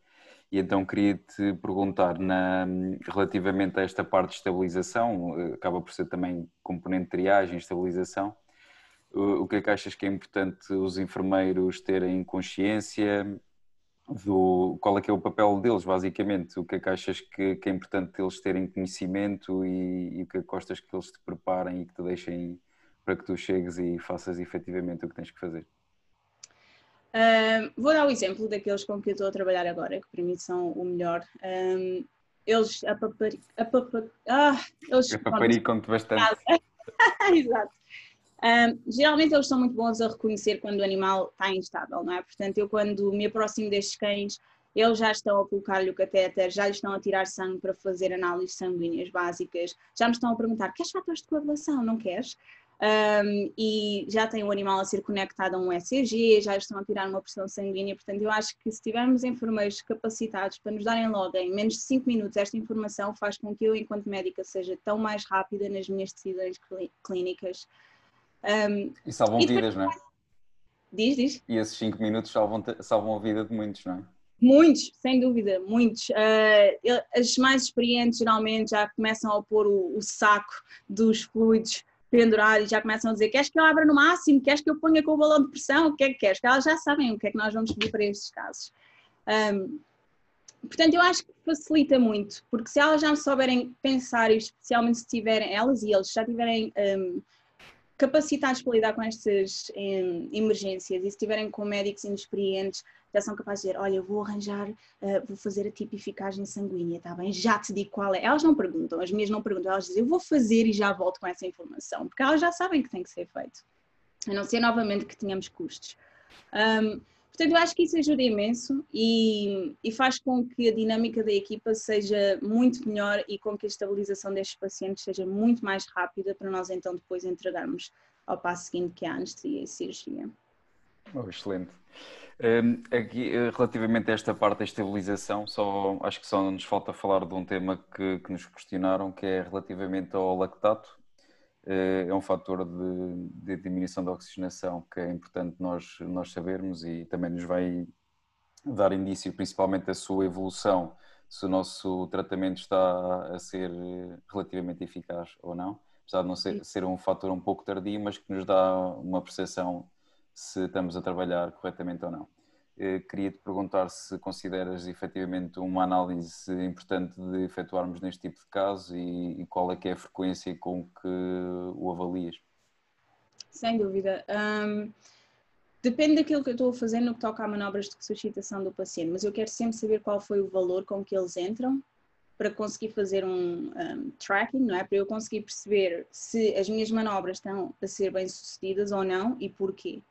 S1: e então queria-te perguntar, na, relativamente a esta parte de estabilização, eh, acaba por ser também componente de triagem, estabilização, o que é que achas que é importante os enfermeiros terem consciência do qual é que é o papel deles, basicamente? O que é que achas que, que é importante eles terem conhecimento e, e o que é que gostas que eles te preparem e que te deixem para que tu chegues e faças efetivamente o que tens que fazer?
S2: Um, vou dar o exemplo daqueles com que eu estou a trabalhar agora, que para mim são o melhor. Um, eles a papari... a papari... ah, eles
S1: paparicam-te bastante.
S2: Exato. Um, geralmente eles são muito bons a reconhecer quando o animal está instável, não é? Portanto, eu quando me aproximo destes cães, eles já estão a colocar-lhe o catéter, já lhe estão a tirar sangue para fazer análises sanguíneas básicas, já me estão a perguntar: queres fatores de coagulação? Não queres? Um, e já tem o animal a ser conectado a um ECG, já estão a tirar uma pressão sanguínea, portanto eu acho que se tivermos enfermeiros capacitados para nos darem logo em menos de 5 minutos esta informação faz com que eu enquanto médica seja tão mais rápida nas minhas decisões clínicas.
S1: Um, e salvam e vidas, depois... não é?
S2: Diz, diz.
S1: E esses 5 minutos salvam, salvam a vida de muitos, não é?
S2: Muitos, sem dúvida, muitos. Uh, as mais experientes geralmente já começam a pôr o, o saco dos fluidos pendurar e já começam a dizer: queres que eu abra no máximo? Queres que eu ponha com o balão de pressão? O que é que queres? Que elas já sabem o que é que nós vamos pedir para estes casos. Um, portanto, eu acho que facilita muito, porque se elas já souberem pensar, especialmente se tiverem, elas e eles já tiverem um, capacitados para lidar com estas um, emergências e se tiverem com médicos inexperientes, já são capazes de dizer, olha, vou arranjar, uh, vou fazer a tipificagem sanguínea, está bem? Já te digo qual é. Elas não perguntam, as minhas não perguntam, elas dizem, eu vou fazer e já volto com essa informação, porque elas já sabem que tem que ser feito. A não ser novamente que tenhamos custos. Um, Portanto, eu acho que isso ajuda imenso e, e, faz com que a dinâmica da equipa seja muito melhor e com que a estabilização destes pacientes seja muito mais rápida para nós então depois entregarmos ao passo seguinte que é a anestesia e cirurgia.
S1: Oh, excelente. Um, aqui, eh, relativamente a esta parte da estabilização, só, acho que só nos falta falar de um tema que, que nos questionaram, que é relativamente ao lactato é um fator de, de, diminuição da oxigenação que é importante nós, nós sabermos e também nos vai dar indício, principalmente da sua evolução, se o nosso tratamento está a ser relativamente eficaz ou não, apesar de não ser, ser um fator um pouco tardio, mas que nos dá uma percepção se estamos a trabalhar corretamente ou não. Eh, queria-te perguntar se consideras efetivamente uma análise importante de efetuarmos neste tipo de caso e, e qual é que é a frequência com que o avalias?
S2: Sem dúvida. Um, depende daquilo que eu estou a fazer no que toca a manobras de suscitação do paciente, mas eu quero sempre saber qual foi o valor com que eles entram para conseguir fazer um, um, tracking, não é? Para eu conseguir perceber se as minhas manobras estão a ser bem sucedidas ou não e porquê.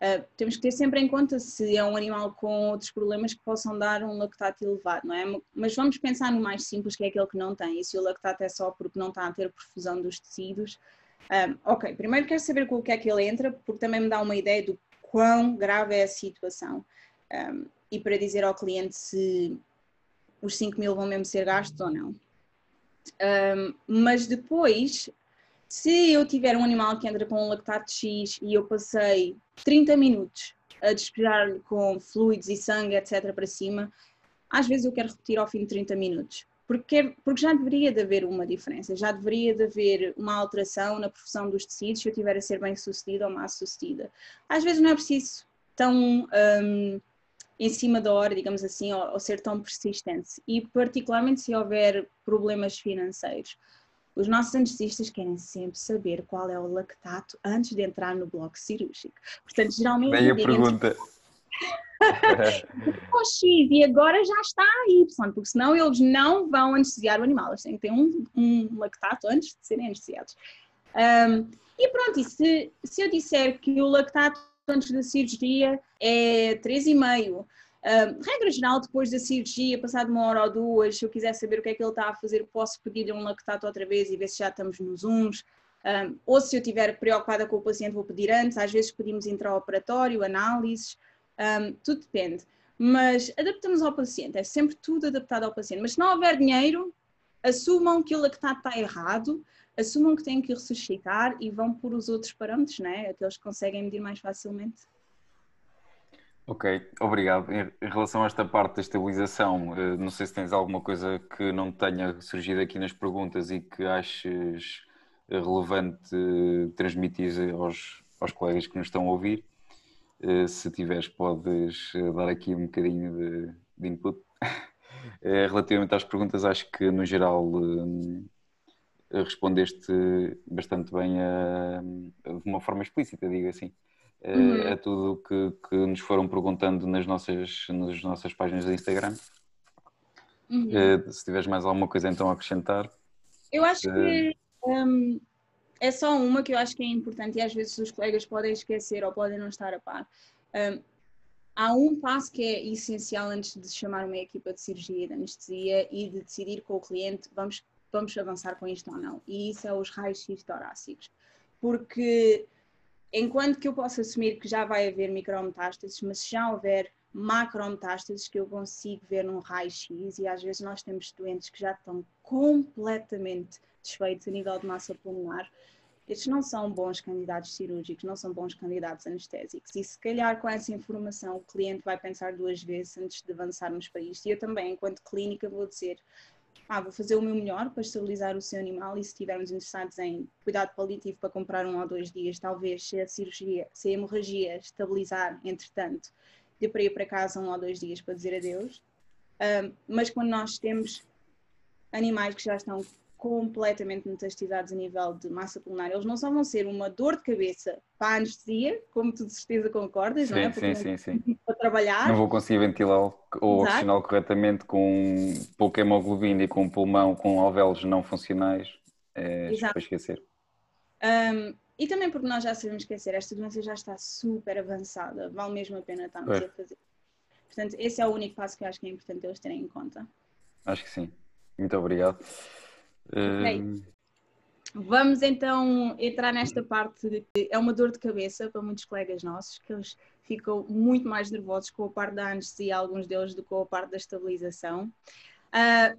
S2: Uh, temos que ter sempre em conta se é um animal com outros problemas que possam dar um lactato elevado, não é? Mas vamos pensar no mais simples, que é aquele que não tem. E se o lactato é só porque não está a ter perfusão dos tecidos, um, ok, primeiro quero saber com o que é que ele entra, porque também me dá uma ideia do quão grave é a situação. Um, e para dizer ao cliente se os 5 mil vão mesmo ser gastos ou não. Um, mas depois se eu tiver um animal que entra com um lactato X e eu passei 30 minutos a despejar-lhe com fluidos e sangue, etc., para cima, às vezes eu quero repetir ao fim de 30 minutos. Porque, porque já deveria de haver uma diferença, já deveria de haver uma alteração na profusão dos tecidos se eu tiver a ser bem sucedida ou má sucedida. Às vezes não é preciso tão um, em cima da hora, digamos assim, ou, ou ser tão persistente. E particularmente se houver problemas financeiros. Os nossos anestesistas querem sempre saber qual é o lactato antes de entrar no bloco cirúrgico. Portanto, geralmente.
S1: Bem a pergunta.
S2: o X e agora já está a Y, porque senão eles não vão anestesiar o animal. Eles têm que ter um, um lactato antes de serem anestesiados. Um, e pronto, e se, se eu disser que o lactato antes da cirurgia é 3,5, regra geral, depois da cirurgia, passado uma hora ou duas, se eu quiser saber o que é que ele está a fazer, posso pedir-lhe um lactato outra vez e ver se já estamos nos uns. Um, ou se eu estiver preocupada com o paciente, vou pedir antes. Às vezes pedimos intraoperatório, análises, um, tudo depende. Mas adaptamos ao paciente, é sempre tudo adaptado ao paciente. Mas se não houver dinheiro, assumam que o lactato está errado, assumam que têm que ressuscitar e vão por os outros parâmetros, né? aqueles que conseguem medir mais facilmente.
S1: Ok, obrigado. Em relação a esta parte da estabilização, eh, não sei se tens alguma coisa que não tenha surgido aqui nas perguntas e que aches relevante transmitir aos, aos colegas que nos estão a ouvir. Eh, se tiveres, podes eh, dar aqui um bocadinho de, de input. Relativamente às perguntas, acho que no geral respondeste bastante bem de uma forma explícita, digo assim uhum. a tudo que, que nos foram perguntando nas nossas, nas nossas páginas do Instagram. Uhum. Uh, se tiveres mais alguma coisa então a acrescentar.
S2: Eu acho que um, é só uma que eu acho que é importante e às vezes os colegas podem esquecer ou podem não estar a par. Um, há um passo que é essencial antes de chamar uma equipa de cirurgia e de anestesia e de decidir com o cliente vamos, vamos avançar com isto ou não. E isso é os raios-x torácicos. Porque enquanto que eu posso assumir que já vai haver micrometástases, mas se já houver macrometástases que eu consigo ver num raio-x e às vezes nós temos doentes que já estão completamente desfeitos a nível de massa pulmonar, estes não são bons candidatos cirúrgicos, não são bons candidatos anestésicos. E se calhar com essa informação o cliente vai pensar duas vezes antes de avançarmos para isto. E eu também, enquanto clínica, vou dizer: ah, vou fazer o meu melhor para estabilizar o seu animal e se estivermos interessados em cuidado paliativo para comprar um ou dois dias, talvez se a cirurgia, se a hemorragia estabilizar, entretanto, dê para ir para casa um ou dois dias para dizer adeus. Um, mas quando nós temos animais que já estão completamente metastizados a nível de massa pulmonar, eles não só vão ser uma dor de cabeça para a anestesia, como tu de certeza concordas,
S1: sim,
S2: não é?
S1: Porque sim, sim, sim.
S2: Para trabalhar.
S1: Não vou conseguir ventilá-lo ou oxigená-lo corretamente com pouca hemoglobina e com pulmão com alvéolos não funcionais. É para esquecer.
S2: Um, e também porque nós já sabemos esquecer, esta doença já está super avançada, vale mesmo a pena estarmos a fazer. Portanto, esse é o único passo que eu acho que é importante eles terem em conta.
S1: Acho que sim. Muito obrigado.
S2: Vamos então entrar nesta parte que é uma dor de cabeça para muitos colegas nossos, que eles ficam muito mais nervosos com a parte da anestesia, alguns deles, do que com a parte da estabilização. Uh,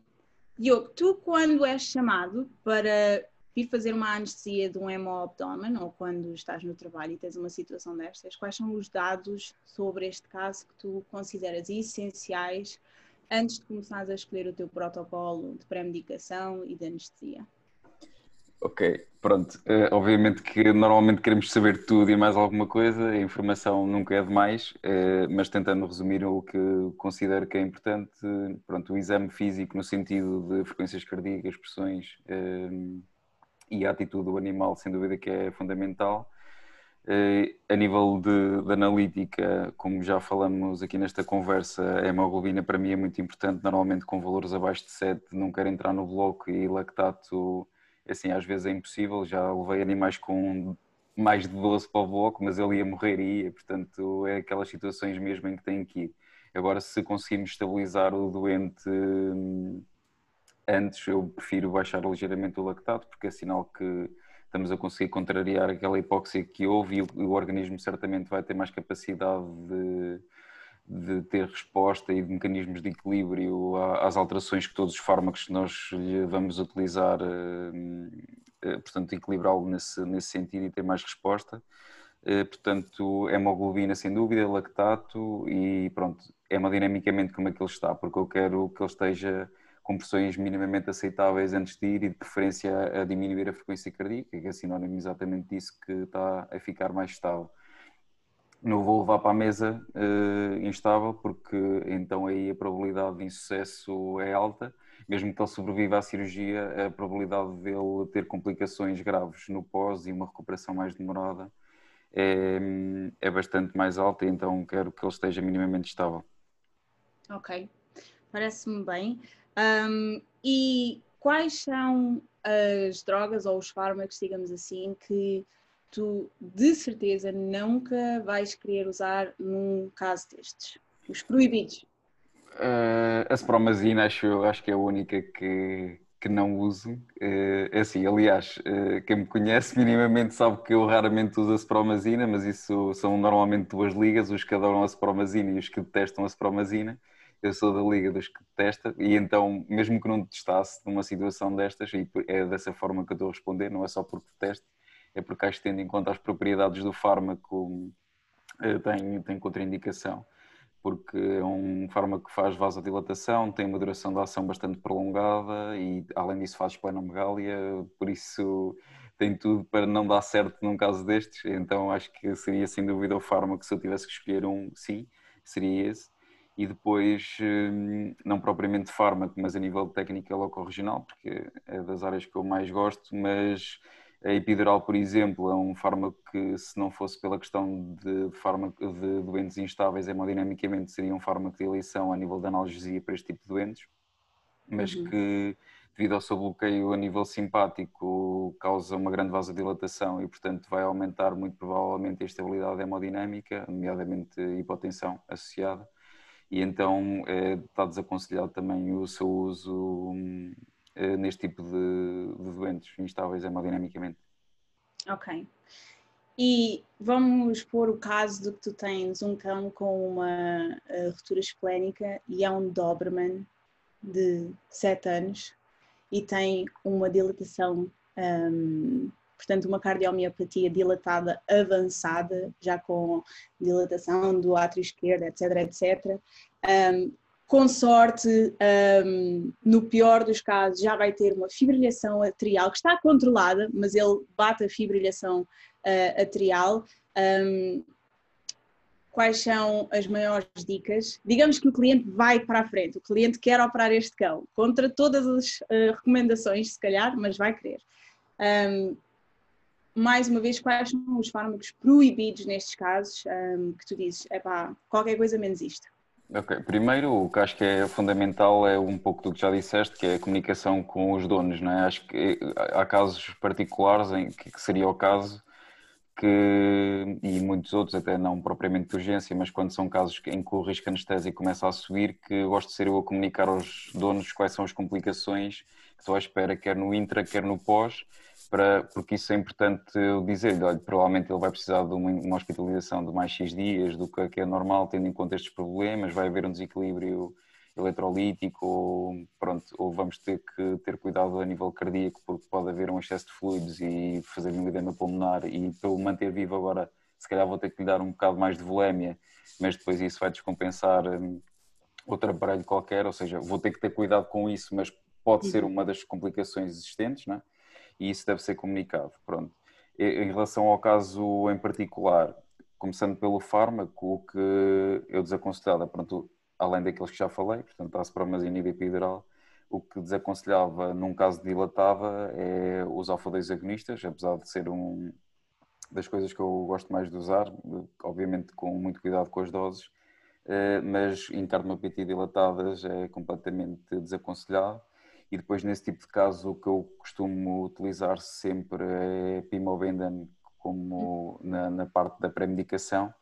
S2: Diogo, tu quando és chamado para vir fazer uma anestesia de um hemoabdômen ou quando estás no trabalho e tens uma situação destas, quais são os dados sobre este caso que tu consideras essenciais antes de começares a escolher o teu protocolo de pré-medicação e de anestesia?
S1: Ok, pronto. Uh, obviamente que normalmente queremos saber tudo e mais alguma coisa, a informação nunca é demais, uh, mas tentando resumir o que considero que é importante, pronto, o exame físico no sentido de frequências cardíacas, pressões uh, e a atitude do animal, sem dúvida que é fundamental. Uh, a nível de, de, analítica, como já falamos aqui nesta conversa, a hemoglobina para mim é muito importante, normalmente com valores abaixo de 7, não quero entrar no bloco e lactato, assim, às vezes é impossível, já levei animais com mais de 12 para o bloco, mas ele ia morrer e ia, portanto é aquelas situações mesmo em que tem que ir. Agora, se conseguirmos estabilizar o doente hum, antes, eu prefiro baixar ligeiramente o lactato, porque é sinal que estamos a conseguir contrariar aquela hipóxia que houve e o, o organismo certamente vai ter mais capacidade de, de, ter resposta e de mecanismos de equilíbrio às alterações que todos os fármacos que nós vamos utilizar, eh, eh, portanto, equilibrá-lo nesse, nesse sentido e ter mais resposta. Eh, portanto, hemoglobina sem dúvida, lactato e pronto, hemodinamicamente como é que ele está, porque eu quero que ele esteja com pressões minimamente aceitáveis antes de ir e de preferência a diminuir a frequência cardíaca, que é sinónimo exatamente disso que está a ficar mais estável. Não vou levar para a mesa uh, instável, porque então aí a probabilidade de insucesso é alta. Mesmo que ele sobreviva à cirurgia, a probabilidade dele ter complicações graves no pós e uma recuperação mais demorada é, é bastante mais alta, então quero que ele esteja minimamente estável.
S2: Ok, parece-me bem. Um, e quais são as drogas ou os fármacos, digamos assim, que tu de certeza nunca vais querer usar num caso destes? Os proibidos.
S1: Uh, a spromazina acho, acho que é a única que, que não uso. Uh, assim, aliás, uh, quem me conhece minimamente sabe que eu raramente uso a spromazina, mas isso são normalmente duas ligas, os que adoram a spromazina e os que detestam a spromazina eu sou da liga dos que detesta e então, mesmo que não testasse numa situação destas, e é dessa forma que eu estou a responder, não é só porque detesto, é porque acho que tendo em conta as propriedades do fármaco eh, tem, tem contraindicação, porque é um fármaco que faz vasodilatação, tem uma duração de ação bastante prolongada e além disso faz esplenomegália, por isso tem tudo para não dar certo num caso destes, então acho que seria sem dúvida o fármaco, se eu tivesse que escolher um, sim, seria esse e depois, hum, não propriamente fármaco, mas a nível de técnica loco-regional, porque é das áreas que eu mais gosto, mas a epidural, por exemplo, é um fármaco que, se não fosse pela questão de, fármaco, de doentes instáveis hemodinamicamente, seria um fármaco de eleição a nível de analgesia para este tipo de doentes, mas uhum. que, devido ao seu bloqueio a nível simpático, causa uma grande vasodilatação e, portanto, vai aumentar muito provavelmente a estabilidade hemodinâmica, nomeadamente hipotensão associada e então é, está desaconselhado também o seu uso é, neste tipo de, de doentes instáveis hemodinamicamente.
S2: Ok. E vamos pôr o caso de que tu tens um cão com uma uh, ruptura esplénica e é um Doberman de 7 anos e tem uma dilatação um, portanto, uma cardiomiopatia dilatada avançada, já com dilatação do átrio esquerdo, etc, etc. Um, com sorte, um, no pior dos casos, já vai ter uma fibrilhação atrial que está controlada, mas ele bate a fibrilhação uh, atrial. Um, quais são as maiores dicas. Digamos que o cliente vai para a frente, o cliente quer operar este cão, contra todas as uh, recomendações, se calhar, mas vai querer. Um, mais uma vez, quais são os fármacos proibidos nestes casos um, que tu dizes, é pá, qualquer coisa menos isto?
S1: Ok, primeiro o que acho que é fundamental é um pouco do que já disseste, que é a comunicação com os donos, não é? Acho que há casos particulares em que, que seria o caso que, e muitos outros, até não propriamente de urgência, mas quando são casos em que o risco anestésico começa a subir, que gosto de ser eu a comunicar aos donos quais são as complicações que estou à espera, quer no intra, quer no pós, para, porque isso é importante eu dizer-lhe, olha, provavelmente ele vai precisar de uma, uma, hospitalização de mais X dias do que é normal, tendo em conta estes problemas, vai haver um desequilíbrio eletrolítico, ou, pronto, ou vamos ter que ter cuidado a nível cardíaco, porque pode haver um excesso de fluidos e fazer um edema pulmonar, e para o manter vivo agora, se calhar vou ter que lhe dar um bocado mais de volémia, mas depois isso vai descompensar um, outro aparelho qualquer, ou seja, vou ter que ter cuidado com isso, mas pode ser uma das complicações existentes, não é? E isso deve ser comunicado. Pronto. Em relação ao caso em particular, começando pelo fármaco, o que eu desaconselhava, pronto, além daqueles que já falei, portanto, a aspromazina e epidural, o que desaconselhava num caso dilatada é os alfa-2 agonistas, apesar de ser um das coisas que eu gosto mais de usar, obviamente com muito cuidado com as doses, eh, mas em cardiomiopatia dilatadas é completamente desaconselhado e depois, nesse tipo de caso, o que eu costumo utilizar sempre é Pimobendan como na, na parte da pré-medicação.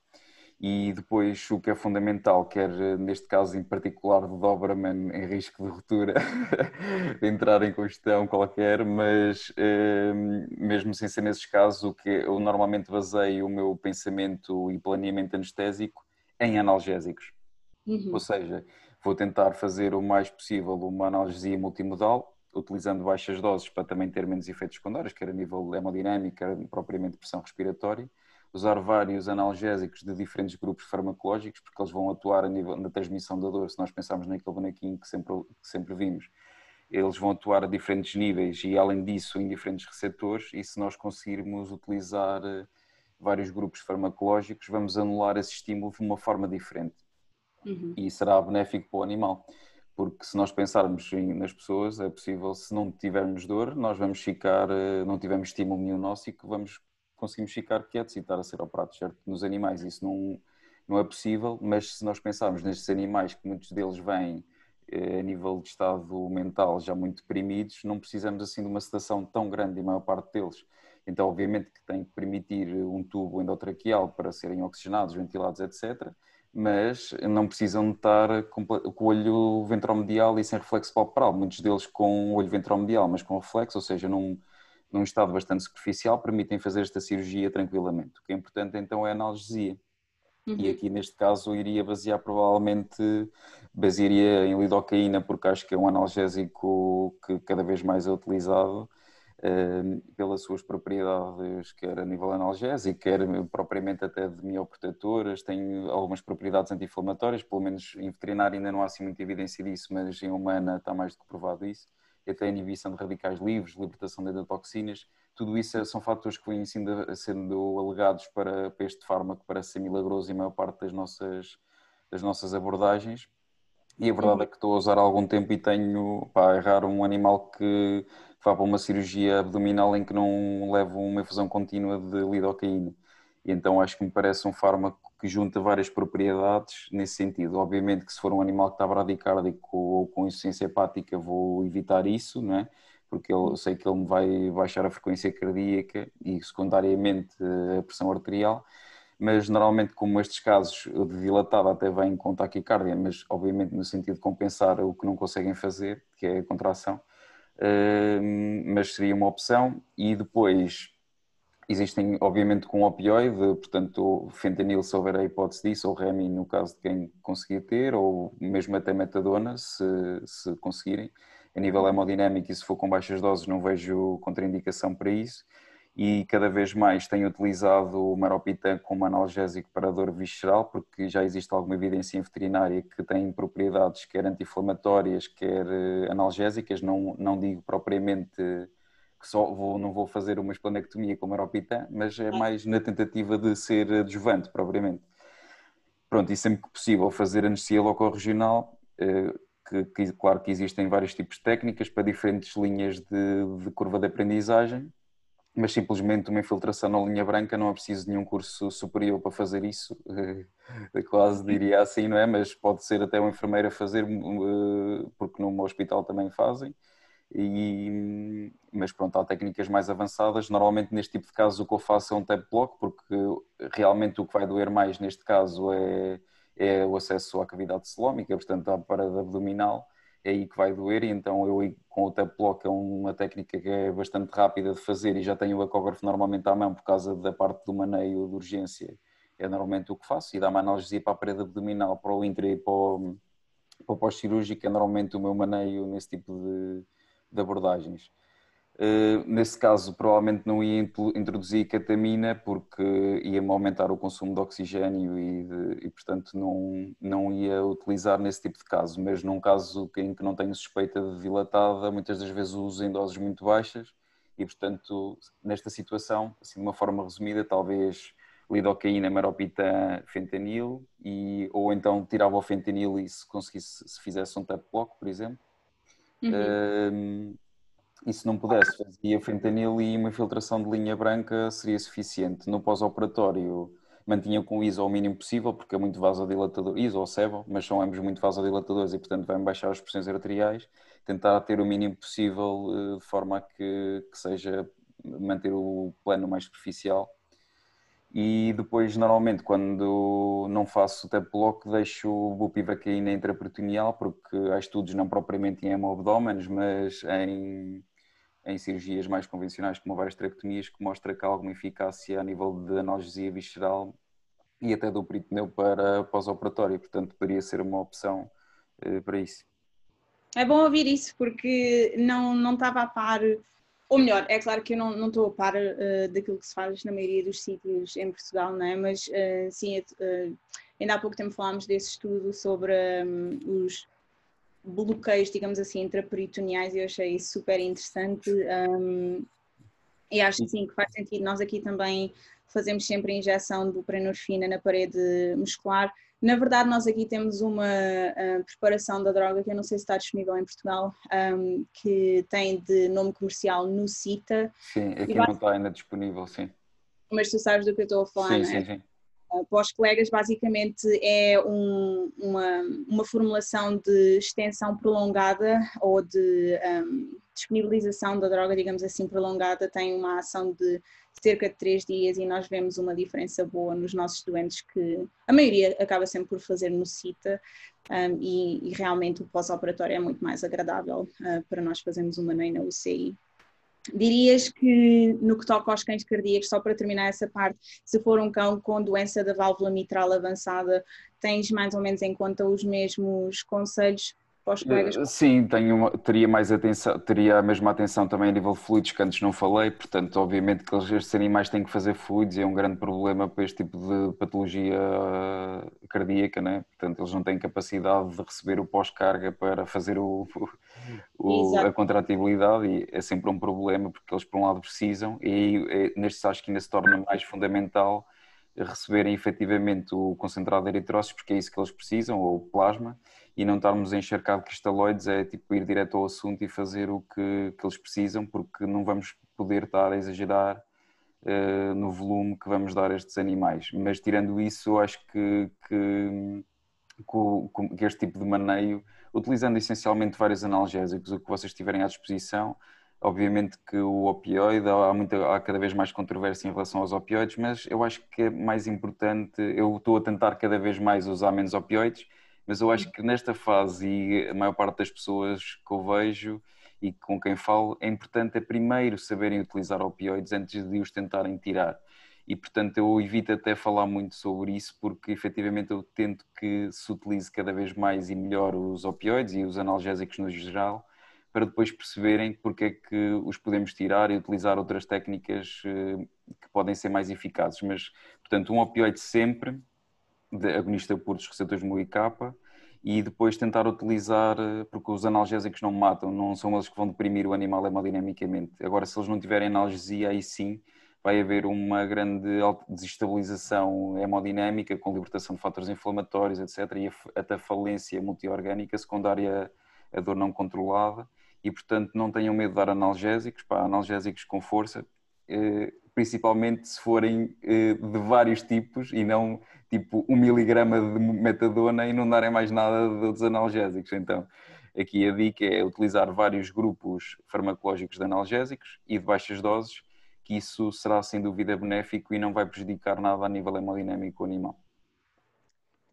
S1: E depois, o que é fundamental, quer neste caso em particular do Doberman em risco de ruptura, de entrar em questão qualquer, mas eh, mesmo sem ser nesses casos, o que eu normalmente baseio o meu pensamento e planeamento anestésico em analgésicos. Uhum. Ou seja, Vou tentar fazer o mais possível uma analgesia multimodal, utilizando baixas doses para também ter menos efeitos secundários, quer a nível hemodinâmico, quer propriamente pressão respiratória. Usar vários analgésicos de diferentes grupos farmacológicos, porque eles vão atuar a nível na transmissão da dor. Se nós pensarmos naquele bonequinho que sempre, que sempre vimos, eles vão atuar a diferentes níveis e, além disso, em diferentes receptores. E se nós conseguirmos utilizar eh, vários grupos farmacológicos, vamos anular esse estímulo de uma forma diferente uhum. e será benéfico para o animal. Porque se nós pensarmos nas pessoas, é possível, se não tivermos dor, nós vamos ficar, eh, não tivermos estímulo nenhum nosso e que vamos, conseguimos ficar quietos e estar a ser operados, certo? Nos animais isso não, não é possível, mas se nós pensarmos nestes animais, que muitos deles vêm eh, a nível de estado mental já muito deprimidos, não precisamos assim de uma sedação tão grande, a maior parte deles. Então, obviamente que tem que permitir um tubo endotraqueal para serem oxigenados, ventilados, etc mas não precisam estar com o olho ventromedial e sem reflexo palpebral. Muitos deles com o olho ventromedial, mas com reflexo, ou seja, num, num estado bastante superficial, permitem fazer esta cirurgia tranquilamente. O que é importante então é a analgesia. Uhum. E aqui neste caso iria basear provavelmente, basearia em lidocaína, porque acho que é um analgésico que cada vez mais é utilizado pelas suas propriedades, quer a nível analgésico, quer propriamente até de mioprotetoras, tem algumas propriedades anti-inflamatórias, pelo menos em veterinário ainda não há assim muita evidência disso, mas em humana está mais do que provado isso, e até a inibição de radicais livres, libertação de endotoxinas, tudo isso é, são fatores que vêm sendo, sendo alegados para, para este fármaco para ser milagroso em maior parte das nossas, das nossas abordagens, e a verdade é que estou a usar há algum tempo e tenho, para errar um animal que vá para uma cirurgia abdominal em que não leva uma infusão contínua de lidocaína. E então acho que me parece um fármaco que junta várias propriedades nesse sentido. Obviamente que se for um animal que está bradicárdico ou com insuficiência hepática vou evitar isso, não é? porque eu sei que ele me vai baixar a frequência cardíaca e secundariamente a pressão arterial, mas normalmente como estes casos de dilatada até vêm com taquicardia, mas obviamente no sentido de compensar o que não conseguem fazer, que é a contração, mas seria uma opção. E depois existem, obviamente, com opioide, portanto, fentanil, se houver a hipótese disso, ou remi, no caso de quem conseguir ter, ou mesmo até metadona, se, se conseguirem. A nível hemodinâmico, e se for com baixas doses, não vejo contraindicação para isso e cada vez mais tenho utilizado o Maropitan como analgésico para dor visceral, porque já existe alguma evidência em veterinária que tem propriedades quer anti-inflamatórias, quer eh, analgésicas, não, não digo propriamente que só vou, não vou fazer uma esplenectomia com o Maropitan, mas é mais na tentativa de ser adjuvante, propriamente. pronto, e sempre que possível fazer anestesia local-regional, que, que, claro que existem vários tipos de técnicas para diferentes linhas de, de curva de aprendizagem, mas simplesmente uma infiltração na linha branca não é preciso nenhum curso superior para fazer isso, quase diria assim, não é? Mas pode ser até uma enfermeira fazer, porque no meu hospital também fazem. E, mas pronto, há técnicas mais avançadas. Normalmente neste tipo de casos o que eu faço é um tap block, porque realmente o que vai doer mais neste caso é, é o acesso à cavidade celómica, portanto à parede abdominal, é aí que vai doer. E então eu com o tap block é uma técnica que é bastante rápida de fazer e já tenho o ecógrafo normalmente à mão por causa da parte do maneio de urgência. É normalmente o que faço e dá uma analgesia para a parede abdominal, para o intra e para o, o pós-cirúrgico, é normalmente o meu maneio nesse tipo de de abordagens. Uh, nesse caso, provavelmente não ia introduzir ketamina porque ia-me aumentar o consumo de oxigênio e, de, e, portanto, não, não ia utilizar nesse tipo de caso. Mas num caso em que não tenho suspeita de dilatada, muitas das vezes uso em doses muito baixas e, portanto, nesta situação, assim, de uma forma resumida, talvez lidocaína, meropitan, fentanil e, ou então tirava o fentanil e se conseguisse, se fizesse um tap block, por exemplo Uhum. E se não pudesse, fazia fentanil e uma infiltração de linha branca seria suficiente. No pós-operatório, mantinha com ISO ao mínimo possível, porque é muito vasodilatador, ISO ou SEBO, mas são ambos muito vasodilatadores e, portanto, vai baixar as pressões arteriais. Tentar ter o mínimo possível eh, de forma a que, que seja manter o plano mais superficial e depois normalmente quando não faço o tap block deixo bupivacaína intraperitoneal porque há estudos não propriamente em hemobdómenes mas em, em cirurgias mais convencionais como várias traqueotomias que mostra que há alguma eficácia a nível de analgesia visceral e até do peritoneu para pós-operatório, portanto poderia ser uma opção uh, para isso.
S2: É bom ouvir isso porque não, não estava a par ou melhor, é claro que eu não, não estou a par uh, daquilo que se faz na maioria dos sítios em Portugal, não é? mas uh, sim, uh, ainda há pouco tempo falámos desse estudo sobre um, os bloqueios, digamos assim, intraperitoneais e eu achei isso super interessante um, e acho sim que faz sentido. Nós aqui também fazemos sempre a injeção do prenorfina na parede muscular, na verdade, nós aqui temos uma uh, preparação da droga que eu não sei se está disponível em Portugal, um, que tem de nome comercial Nucita.
S1: Sim, aqui não está ainda disponível, sim.
S2: Mas tu sabes do que eu estou a falar, sim,
S1: não é? Sim, sim.
S2: Uh, para os colegas, basicamente é um, uma, uma formulação de extensão prolongada ou de um, disponibilização da droga, digamos assim, prolongada, tem uma ação de cerca de três dias e nós vemos uma diferença boa nos nossos doentes que a maioria acaba sempre por fazer no CITA um, e, e, realmente o pós-operatório é muito mais agradável uh, para nós fazermos uma NEI na UCI. Dirias que no que toca aos cães cardíacos, só para terminar essa parte, se for um cão com doença da válvula mitral avançada, tens mais ou menos em conta os mesmos conselhos para os colegas? Eh,
S1: sim, tenho teria mais atenção, teria a mesma atenção também a nível de fluidos que antes não falei, portanto, obviamente que estes animais têm que fazer fluidos e é um grande problema para este tipo de patologia cardíaca, né? portanto, eles não têm capacidade de receber o pós-carga para fazer o, o a contratibilidade e é sempre um problema porque eles, por um lado, precisam e é, nestes acho que ainda se torna mais fundamental receberem efetivamente o concentrado de eritrócitos, porque é isso que eles precisam, ou plasma, e não estarmos a encharcar de cristaloides, é tipo ir direto ao assunto e fazer o que, que eles precisam, porque não vamos poder estar a exagerar uh, no volume que vamos dar a estes animais. Mas tirando isso, acho que, que, que, este tipo de maneio, utilizando essencialmente vários analgésicos, o que vocês tiverem à disposição, Obviamente que o opioide, há, muita, há cada vez mais controvérsia em relação aos opioides, mas eu acho que é mais importante, eu estou a tentar cada vez mais usar menos opioides, mas eu acho que nesta fase, e a maior parte das pessoas que eu vejo e com quem falo, é importante é primeiro saberem utilizar opioides antes de os tentarem tirar. E portanto eu evito até falar muito sobre isso, porque efetivamente eu tento que se utilize cada vez mais e melhor os opioides e os analgésicos no geral, para depois perceberem porque é que os podemos tirar e utilizar outras técnicas eh, que podem ser mais eficazes. Mas, portanto, um opioide sempre, agonista puro dos receptores MUI K, e depois tentar utilizar, eh, porque os analgésicos não matam, não são eles que vão deprimir o animal hemodinamicamente. Agora, se eles não tiverem analgesia, aí sim vai haver uma grande desestabilização hemodinâmica com libertação de fatores inflamatórios, etc. E até falência multiorgânica secundária à dor não controlada. E, portanto, não tenham medo de dar analgésicos, pá, analgésicos com força, eh, principalmente se forem eh, de vários tipos e não tipo um miligrama de metadona e não darem mais nada outros analgésicos. Então, aqui a dica é utilizar vários grupos farmacológicos de analgésicos e de baixas doses que isso será sem dúvida benéfico e não vai prejudicar nada a nível hemodinâmico animal.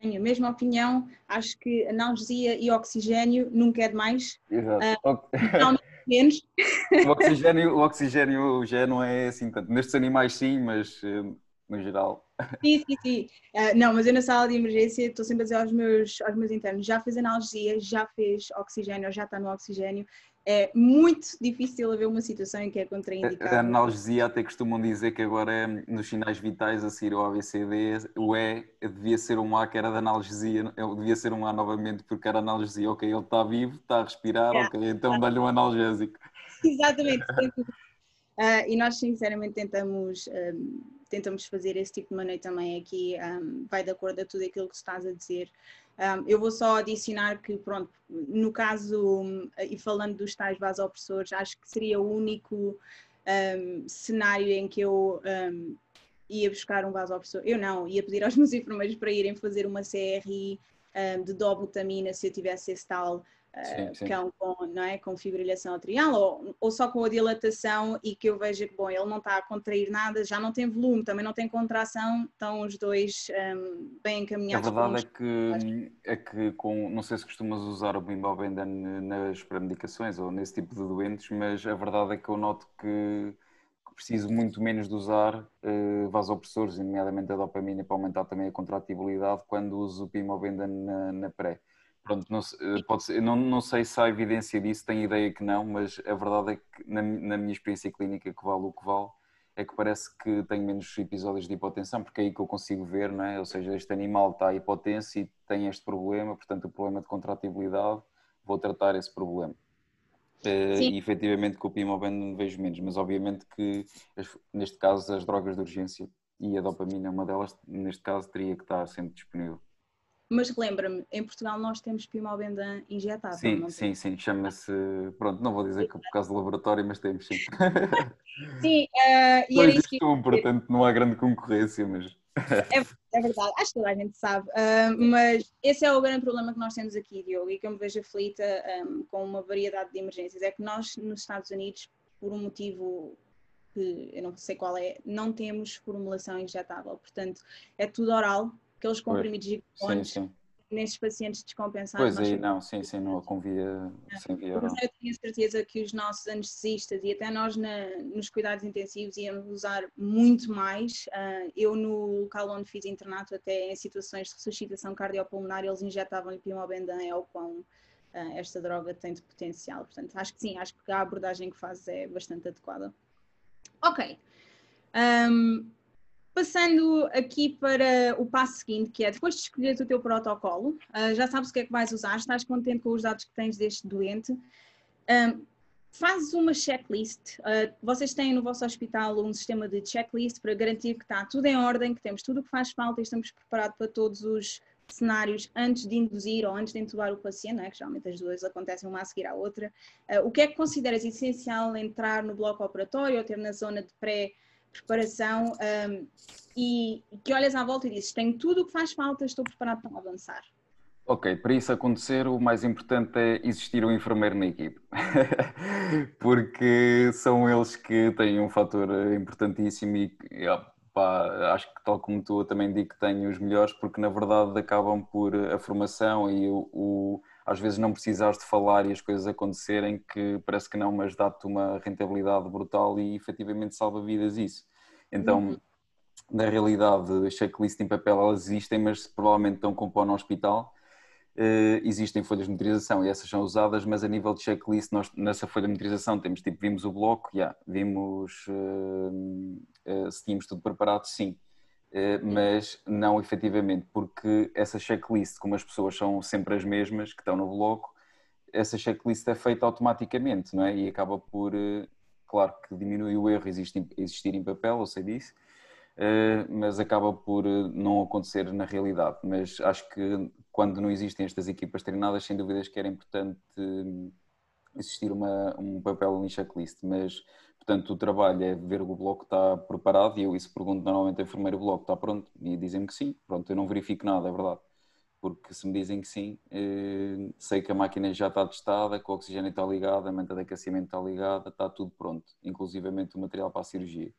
S2: Tenho a mesma opinião, acho que analgesia e oxigênio nunca é demais.
S1: Exato. Uh, menos. O oxigênio, o oxigênio já não é assim tanto. Nestes animais sim, mas uh, no geral.
S2: Sim, sim, sim. Uh, não, mas eu na sala de emergência estou sempre a dizer aos meus, aos meus internos, já fez analgesia, já fez oxigênio, já está no oxigênio é muito difícil haver uma situação em que é contraindicado.
S1: A analgesia até costumam dizer que agora é nos sinais vitais a seguir ao ABCD, o E devia ser um A que era de analgesia, devia ser um A novamente porque era analgesia, ok, ele está vivo, está a respirar, yeah. ok, então dá-lhe um analgésico.
S2: Exatamente. uh, e nós sinceramente tentamos, um, tentamos fazer esse tipo de maneira também aqui, um, vai de acordo a tudo aquilo que estás a dizer. Um, eu vou só adicionar que, pronto, no caso, e falando dos tais vasopressores, acho que seria o único um, cenário em que eu um, ia buscar um vasopressor. Eu não, ia pedir aos meus enfermeiros para irem fazer uma CRI de dobutamina se eu tivesse esse tal sim, sim. cão com, não é, com fibrilhação atrial ou, ou só com a dilatação e que eu veja que bom, ele não está a contrair nada, já não tem volume, também não tem contração, estão os dois um, bem encaminhados.
S1: A verdade é que, é que com, não sei se costumas usar o Bimbalbendan nas premedicações ou nesse tipo de doentes, mas a verdade é que eu noto que preciso muito menos de usar uh, vasopressores, nomeadamente a dopamina, para aumentar também a contratibilidade quando uso o Pimobendan na, na pré. Pronto, não, eh, pode ser, não, não sei se há evidência disso, tenho ideia que não, mas a verdade é que na, na minha experiência clínica que vale o que vale, é que parece que tenho menos episódios de hipotensão, porque é aí que eu consigo ver, não é? ou seja, este animal está hipotenso e tem este problema, portanto o problema de contratibilidade, vou tratar esse problema. Sim. E efetivamente com o Pimoben vejo menos, mas obviamente que neste caso as drogas de urgência e a dopamina, uma delas, neste caso, teria que estar sempre disponível.
S2: Mas lembra-me, em Portugal nós temos Pimobendan injetável.
S1: Sim, sim, sim, chama-se. Pronto, não vou dizer que por causa do laboratório, mas temos sim.
S2: Sim, uh, e era
S1: isso que... portanto não há grande concorrência, mas.
S2: É, é, verdade, acho que toda a gente sabe. Uh, mas esse é o grande problema que nós temos aqui, Diogo, e que eu me vejo aflita um, com uma variedade de emergências. É que nós, nos Estados Unidos, por um motivo que eu não sei qual é, não temos formulação injetável. Portanto, é tudo oral aqueles comprimidos gigantes nesses pacientes descompensados.
S1: Pois aí não, sim, sim, não a convia sem via oral.
S2: Eu tenho certeza que os nossos anestesistas e até nós na, nos cuidados intensivos íamos usar muito mais. Uh, eu no local onde fiz internato, até em situações de ressuscitação cardiopulmonar, eles injetavam pimobendan, é o quão uh, esta droga tem de potencial. Portanto, acho que sim, acho que a abordagem que fazes é bastante adequada. Ok. Um, Passando aqui para o passo seguinte, que é depois de escolher o teu protocolo, uh, já sabes o que é que vais usar, estás contente com os dados que tens deste doente, um, fazes uma checklist. Uh, vocês têm no vosso hospital um sistema de checklist para garantir que está tudo em ordem, que temos tudo o que faz falta e estamos preparados para todos os cenários antes de induzir ou antes de entubar o paciente, é? que geralmente as duas acontecem uma a seguir à outra. O que é que consideras essencial entrar no bloco operatório ou ter na zona de pré preparação um, e que olhas à volta e dizes: tenho tudo o que faz falta, estou preparado para avançar.
S1: Ok, para isso acontecer, o mais importante é existir um enfermeiro na equipe, porque são eles que têm um fator importantíssimo e pá, acho que, tal como tu, eu também digo que tenho os melhores, porque na verdade acabam por a formação e o, o às vezes não precisares de falar e as coisas acontecerem, que parece que não, mas dá-te uma rentabilidade brutal e efetivamente salva vidas isso. Então, uhum. na realidade, checklist em papel elas existem, mas provavelmente estão com pó no hospital. Uh, existem folhas de motorização e essas são usadas, mas a nível de checklist, nós nessa folha de motorização temos tipo, vimos o bloco, yeah, vimos uh, uh, se tínhamos tudo preparado, sim. Eh, mas não efetivamente, porque essa checklist, como as pessoas são sempre as mesmas que estão no bloco, essa checklist é feita automaticamente, não é? E acaba por, eh, claro que diminui o erro existir, existir em papel, eu sei disso, uh, mas acaba por não acontecer na realidade. Mas acho que quando não existem estas equipas treinadas, sem dúvidas que era importante existir uma, um papel em checklist, mas portanto o trabalho é ver o bloco está preparado e eu isso pergunto normalmente ao enfermeiro o bloco está pronto e dizem-me que sim, pronto, eu não verifico nada, é verdade porque se me dizem que sim, eh, sei que a máquina já está testada, que o oxigênio está ligado, a manta de aquecimento está ligada, está tudo pronto, inclusivamente o material para a cirurgia.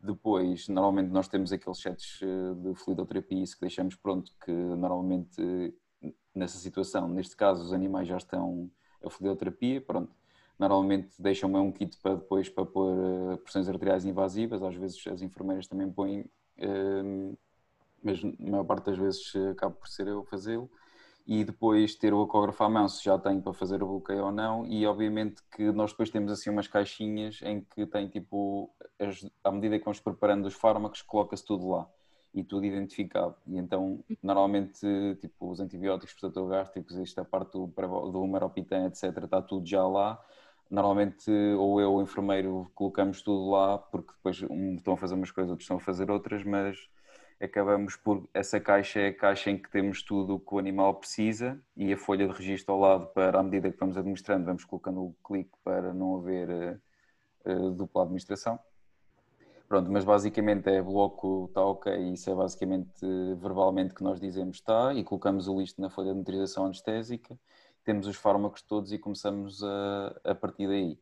S1: Depois, normalmente nós temos aqueles sets eh, de fluidoterapia que deixamos pronto, que normalmente nessa situação, neste caso os animais já estão a fluidoterapia, pronto. Normalmente deixam-me um kit para depois para pôr eh, pressões arteriais invasivas, às vezes as enfermeiras também põem mas na maior parte das vezes eh, acabo por ser eu fazê-lo. E depois ter o ecógrafo à mão, se já tenho para fazer o bloqueio ou não. E obviamente que nós depois temos assim umas caixinhas em que tem tipo, à medida que vamos preparando os fármacos, coloca-se tudo lá e tudo identificado. E então, normalmente, tipo, os antibióticos gástricos, esta parte do, do Meropitan, etc., está tudo já lá. Normalmente, ou eu ou o enfermeiro colocamos tudo lá, porque depois um estão a fazer umas coisas, outros estão a fazer outras, mas acabamos por essa caixa é a caixa em que temos tudo o que o animal precisa e a folha de registro ao lado para, à medida que vamos administrando, vamos colocando o clique para não haver uh, dupla administração. Pronto, mas basicamente é bloco está ok, isso é basicamente uh, verbalmente que nós dizemos está e colocamos o listo na folha de nutrização anestésica, temos os fármacos todos e começamos a, a partir daí.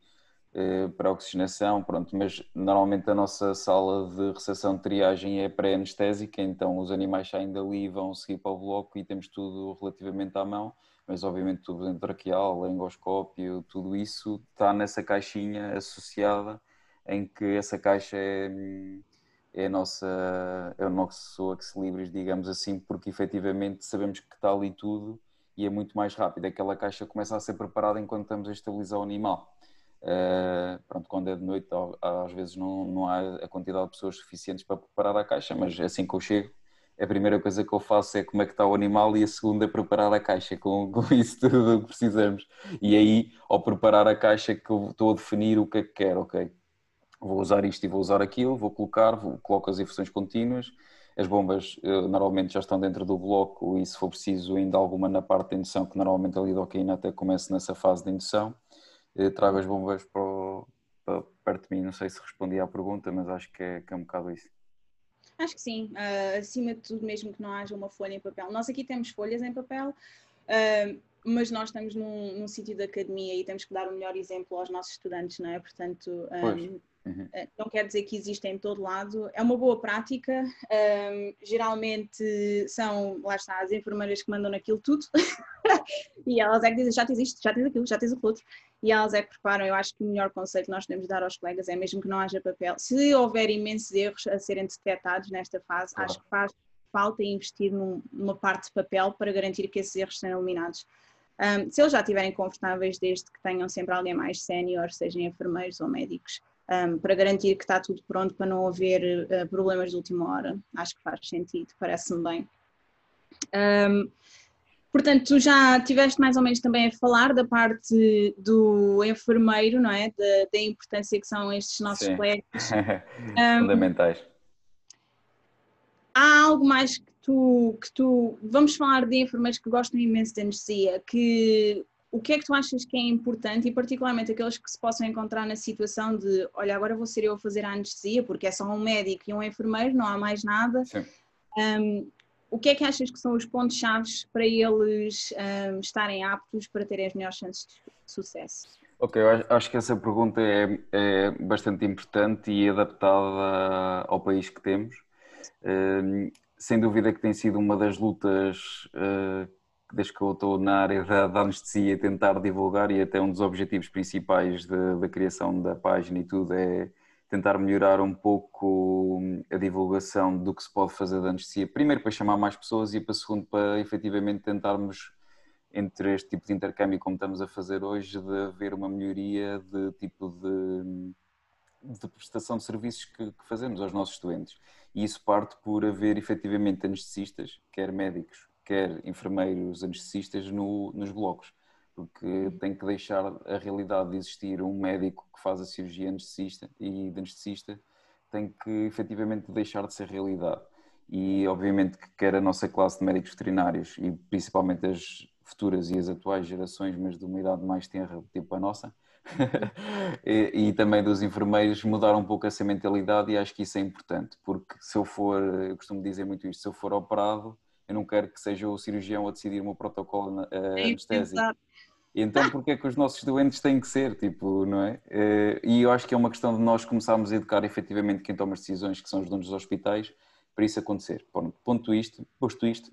S1: Eh, para oxigenação, pronto, mas normalmente a nossa sala de recepção de triagem é pré-anestésica, então os animais saem dali e vão seguir para o bloco e temos tudo relativamente à mão, mas obviamente tudo traqueal, laringoscópio, tudo isso está nessa caixinha associada em que essa caixa é, é, nossa, é o nosso ex-libris, digamos assim, porque efetivamente sabemos que está ali tudo e é muito mais rápido. Aquela caixa começa a ser preparada enquanto estamos a estabilizar o animal. Uh, pronto, quando é de noite, às vezes não, não há a quantidade de pessoas suficientes para preparar a caixa, mas assim que eu chego, a primeira coisa que eu faço é como é que está o animal e a segunda é preparar a caixa com, com isso tudo que precisamos. E aí, ao preparar a caixa, que eu estou a definir o que é que quero, ok? Vou usar isto e vou usar aquilo, vou colocar, vou, coloco as infusiões contínuas, as bombas uh, normalmente já estão dentro do bloco e se for preciso ainda alguma na parte de indução, que normalmente a lidocaína até começa nessa fase de indução trago as bombas para, o, para, perto de mim. Não sei se respondi à pergunta, mas acho que é, que é um bocado isso.
S2: Acho que sim. Uh, acima de tudo, mesmo que não haja uma folha em papel. Nós aqui temos folhas em papel, uh, mas nós estamos num, num sítio de academia e temos que dar o melhor exemplo aos nossos estudantes, não é? Portanto, um, Uhum. Eh, não quer dizer que exista em todo lado, é uma boa prática. Um, geralmente são, lá está, as enfermeiras que mandam naquilo tudo e elas é que dizem: já tens isto, já tens aquilo, já tens o outro, e elas é que preparam. Eu acho que o melhor conselho que nós podemos dar aos colegas é mesmo que não haja papel. Se houver imensos erros a serem detectados nesta fase, claro. acho que faz falta investir num, numa parte de papel para garantir que esses erros sejam eliminados. Um, se eles já estiverem confortáveis, desde que tenham sempre alguém mais sénior, sejam enfermeiros ou médicos, um, para garantir que está tudo pronto para não haver uh, problemas de última hora. Acho que faz sentido, parece-me bem. Um, portanto, tu já tiveste mais ou menos também a falar da parte do enfermeiro, não é? Da, da importância que são estes nossos colegas.
S1: Um, Fundamentais.
S2: Há algo mais que tu, que tu. Vamos falar de enfermeiros que gostam imenso de anestesia, que o que é que tu achas que é importante e particularmente aqueles que se possam encontrar na situação de olha, agora vou ser eu a fazer a anestesia porque é só um médico e um enfermeiro, não há mais nada. Um, o que é que achas que são os pontos chaves para eles um, estarem aptos para terem as melhores chances de sucesso?
S1: Ok, eu acho que essa pergunta é, é bastante importante e adaptada ao país que temos. Um, sem dúvida que tem sido uma das lutas uh, desde que eu estou na área da, da, anestesia, tentar divulgar e até um dos objetivos principais de, da criação da página e tudo é tentar melhorar um pouco a divulgação do que se pode fazer da anestesia. Primeiro para chamar mais pessoas e para segundo para efetivamente tentarmos entre este tipo de intercâmbio como estamos a fazer hoje de haver uma melhoria de tipo de, de prestação de serviços que, que fazemos aos nossos estudantes. E isso parte por haver efetivamente anestesistas, quer médicos, quer enfermeiros anestesistas no, nos blocos. porque tem que deixar a realidade de existir um médico que faz a cirurgia anestesista e de anestesista tem que efetivamente deixar de ser realidade. E obviamente que quer a nossa classe de médicos veterinários e principalmente as futuras e as atuais gerações, mas de uma idade mais tenra, tipo a nossa, e, e, também dos enfermeiros mudar um pouco essa mentalidade e acho que isso é importante, porque se eu for, eu costumo dizer muito isto, se eu for operado, eu não quero que seja o cirurgião a decidir o meu protocolo uh, anestésico. Então, porque é que os nossos doentes têm que ser, tipo, não é? Uh, e eu acho que é uma questão de nós começarmos a educar efetivamente quem toma as decisões, que são os donos dos hospitais, para isso acontecer. Ponto isto, posto isto,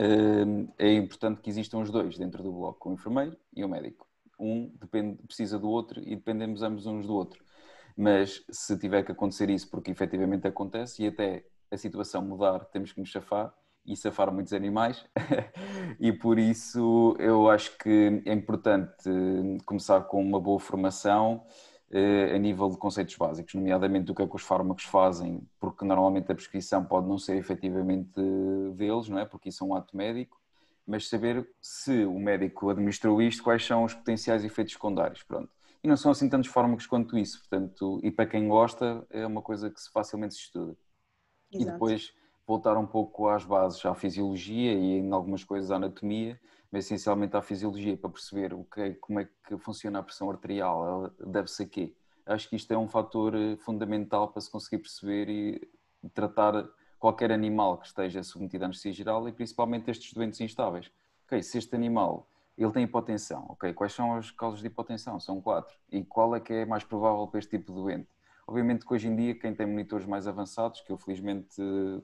S1: uh, é importante que existam os dois dentro do bloco, o enfermeiro e o médico um depende, precisa do outro e dependemos ambos uns do outro. Mas se tiver que acontecer isso, porque efetivamente acontece, e até a situação mudar, temos que nos chafar e safar muitos animais, e por isso eu acho que é importante começar com uma boa formação eh, a nível de conceitos básicos, nomeadamente do que é que os fármacos fazem, porque normalmente a prescrição pode não ser efetivamente deles, não é? Porque isso é um ato médico, mas saber se o médico administrou isto, quais são os potenciais efeitos secundários, pronto. E não são assim tantos fármacos quanto isso, portanto, e para quem gosta, é uma coisa que facilmente se estuda. Exato. E depois voltar um pouco às bases, à fisiologia e em algumas coisas à anatomia, mas essencialmente à fisiologia, para perceber o que, é, como é que funciona a pressão arterial, deve-se a quê. Acho que isto é um fator eh, fundamental para se conseguir perceber e tratar qualquer animal que esteja submetido à anestesia geral e principalmente estes doentes instáveis. Ok, se este animal ele tem hipotensão, ok, quais são as causas de hipotensão? São quatro. E qual é que é mais provável para este tipo de doente? Obviamente que hoje em dia quem tem monitores mais avançados, que eu felizmente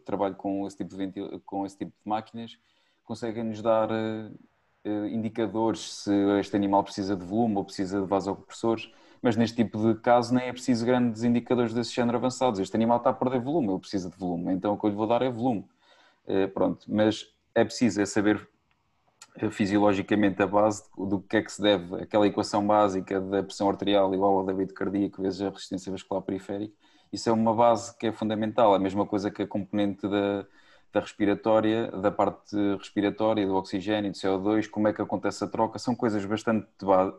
S1: trabalho com esse tipo de, ventil... com esse tipo de máquinas, conseguem nos dar uh, indicadores se este animal precisa de volume ou precisa de vasopressores mas neste tipo de caso nem é preciso grandes indicadores desse género avançados. Este animal está a perder volume, ele precisa de volume, então o que eu lhe vou dar é volume. Eh, pronto, mas é preciso é saber eh, fisiologicamente a base do que é que se deve, aquela equação básica da pressão arterial igual ao débito cardíaco vezes a resistência vascular periférica. Isso é uma base que é fundamental, a mesma coisa que a componente da, da respiratória, da parte respiratória, do oxigênio, do CO2, como é que acontece a troca, são coisas bastante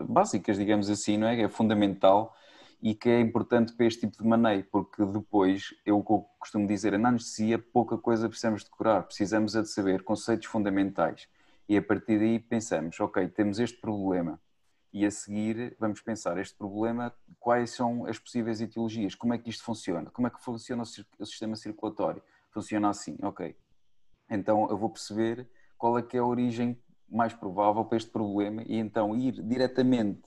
S1: básicas, digamos assim, não é? É fundamental e que é importante para este tipo de maneio, porque depois, eu costumo dizer, na anestesia pouca coisa precisamos decorar, precisamos é de saber conceitos fundamentais e a partir daí pensamos, ok, temos este problema e a seguir vamos pensar este problema, quais são as possíveis etiologias, como é que isto funciona, como é que funciona o sistema circulatório, funciona assim, ok. Então eu vou perceber qual é que é a origem mais provável para este problema e então ir diretamente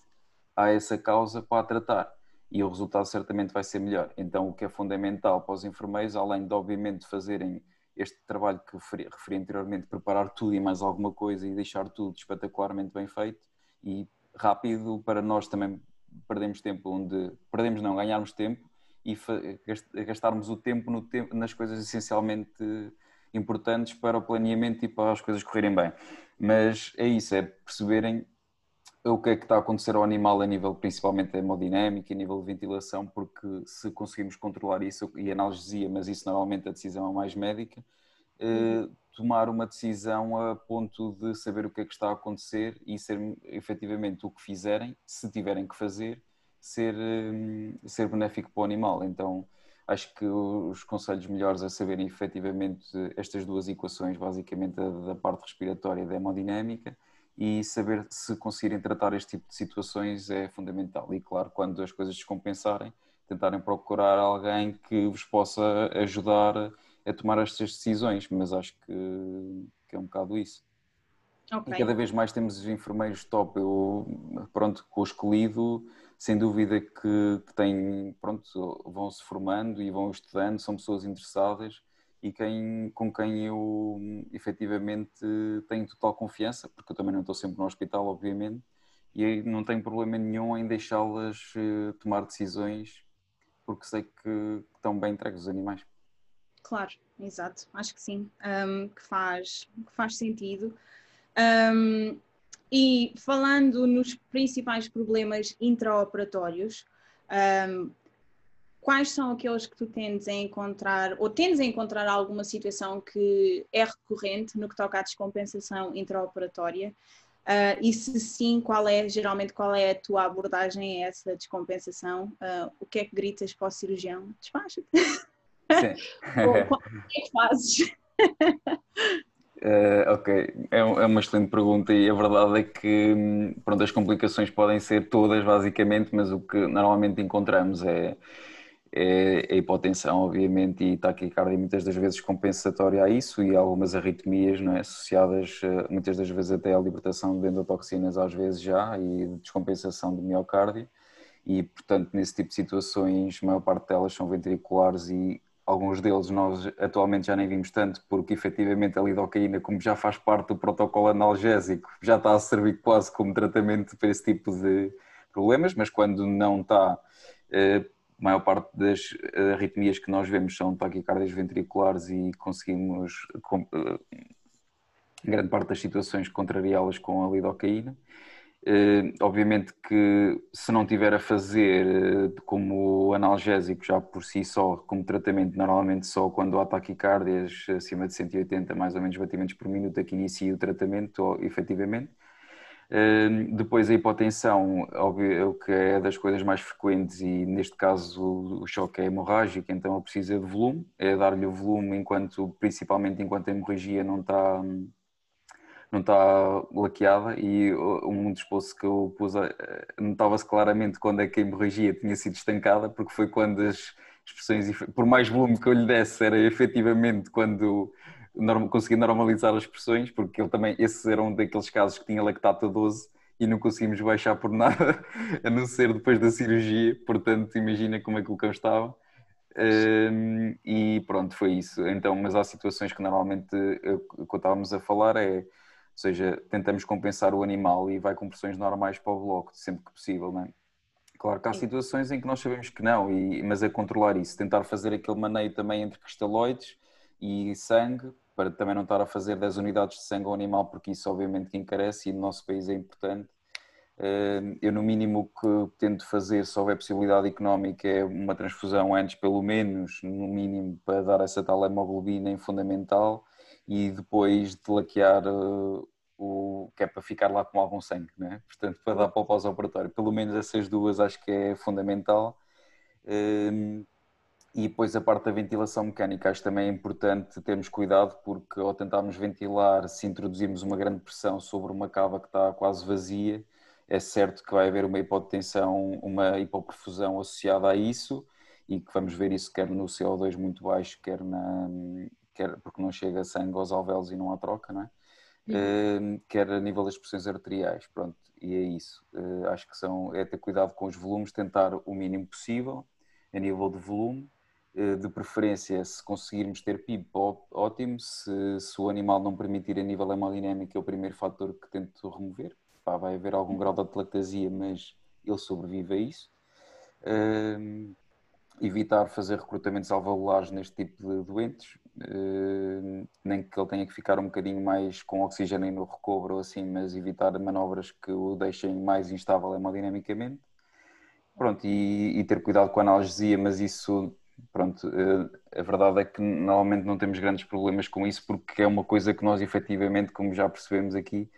S1: a essa causa para a tratar. E o resultado certamente vai ser melhor. Então o que é fundamental para os enfermeiros, além de obviamente fazerem este trabalho que referi, referi anteriormente, preparar tudo e mais alguma coisa e deixar tudo espetacularmente bem feito e rápido para nós também perdemos tempo onde perdemos não ganharmos tempo e gastarmos o tempo, tempo nas coisas essencialmente importantes para o planeamento e para as coisas correrem bem. Mas é isso, é perceberem o que é que está a acontecer ao animal a nível principalmente hemodinâmico, a nível de ventilação, porque se conseguimos controlar isso e analgesia, mas isso normalmente a decisão é mais médica, eh, tomar uma decisão a ponto de saber o que é que está a acontecer e ser efetivamente o que fizerem, se tiverem que fazer, ser, hum, ser benéfico para o animal. Então, acho que os conselhos melhores a saberem efetivamente estas duas equações, basicamente da parte respiratória e da hemodinâmica, e saber se conseguirem tratar este tipo de situações é fundamental. E claro, quando as coisas descompensarem, tentarem procurar alguém que vos possa ajudar a tomar estas decisões, mas acho que, que é um bocado isso. Okay. E cada vez mais temos enfermeiros top. Eu, pronto, com o escolhido, sem dúvida que, que têm, pronto, vão se formando e vão estudando, são pessoas interessadas e quem, com quem eu efetivamente tenho total confiança, porque eu também não estou sempre no hospital, obviamente, e não tenho problema nenhum em deixá-las eh, tomar decisões, porque sei que estão bem entregues os animais.
S2: Claro, exato, acho que sim, um, que, faz, que faz sentido. Um, e falando nos principais problemas intraoperatórios, um, quais são aqueles que tu tendes a encontrar, ou tendes a encontrar alguma situação que é recorrente no que toca à descompensação intraoperatória? Uh, e se sim, qual é, geralmente, qual é a tua abordagem a essa descompensação? Uh, o que é que gritas para o cirurgião? Despacha-te. o que é que fazes?
S1: Uh, ok, é, é, uma excelente pergunta e a verdade é que pronto, as complicações podem ser todas basicamente, mas o que normalmente encontramos é é a hipotensão, obviamente, e taquicardia muitas das vezes compensatória a isso e algumas arritmias não é? associadas eh, muitas das vezes até à libertação de endotoxinas às vezes já e descompensação do miocárdio e portanto nesse tipo de situações a maior parte delas são ventriculares e alguns deles nós atualmente já nem vimos tanto porque efetivamente a lidocaína como já faz parte do protocolo analgésico já está a servir quase como tratamento para esse tipo de problemas, mas quando não está eh, a maior parte das arritmias que nós vemos são taquicardias ventriculares e conseguimos, eh, grande parte das situações, contrariá-las com a lidocaína. Uh, obviamente que se não tiver a fazer como analgésico já por si só, como tratamento, normalmente só quando há taquicardias acima de 180 mais ou menos batimentos por minuto é que inicia o tratamento, ou, efetivamente. Depois a hipotensão, óbvio que é das coisas mais frequentes e neste caso o choque é hemorrágico, então precisa de volume, é dar-lhe o volume enquanto, principalmente enquanto a hemorragia não está não está laqueada e um dos posts que eu pus notava-se claramente quando é que a hemorragia tinha sido estancada porque foi quando as expressões, por mais volume que eu lhe desse, era efetivamente quando conseguir normalizar as pressões, porque ele também, esse era um daqueles casos que tinha lactato 12 e não conseguimos baixar por nada, a não ser depois da cirurgia, portanto imagina como é que o cão estava. Um, e pronto, foi isso. Então, mas há situações que normalmente o que estávamos a falar é, ou seja, tentamos compensar o animal e vai com pressões normais para o bloco, sempre que possível, não é? Claro que há situações em que nós sabemos que não, e, mas é controlar isso, tentar fazer aquele maneio também entre cristalóides e sangue, para também não estar a fazer 10 unidades de sangue ao animal, porque isso obviamente que encarece e no nosso país é importante. Eh, eu, no mínimo, o que tento fazer, se houver possibilidade económica, é uma transfusão antes, pelo menos, no mínimo, para dar essa tal hemoglobina em fundamental e depois de laquear eh, o que é para ficar lá com algum sangue, né? portanto, para dar para o pós-operatório. Pelo menos essas duas acho que é fundamental. E depois a parte da ventilação mecânica, acho também é importante termos cuidado, porque ao tentarmos ventilar, se introduzirmos uma grande pressão sobre uma cava que está quase vazia, é certo que vai haver uma hipotensão, uma hipoperfusão associada a isso, e que vamos ver isso quer no CO2 muito baixo, quer, na, quer porque não chega sangue aos alvéolos e não há troca, não é? Uh, quer a nível das pressões arteriais, pronto, e é isso. Uh, acho que são, é ter cuidado com os volumes, tentar o mínimo possível a nível de volume, de preferência, se conseguirmos ter PIB, ótimo. Se, se, o animal não permitir a nível hemodinâmico, é o primeiro fator que tento remover. Pá, vai haver algum grau de atlactasia, mas ele sobrevive a isso. Uh, evitar fazer recrutamentos alveolares neste tipo de doentes, uh, nem que ele tenha que ficar um bocadinho mais com oxigênio no recobro ou assim, mas evitar manobras que o deixem mais instável hemodinamicamente. Pronto, e, e ter cuidado com a analgesia, mas isso pronto, eh, a verdade é que normalmente não temos grandes problemas com isso porque é uma coisa que nós efetivamente, como já percebemos aqui,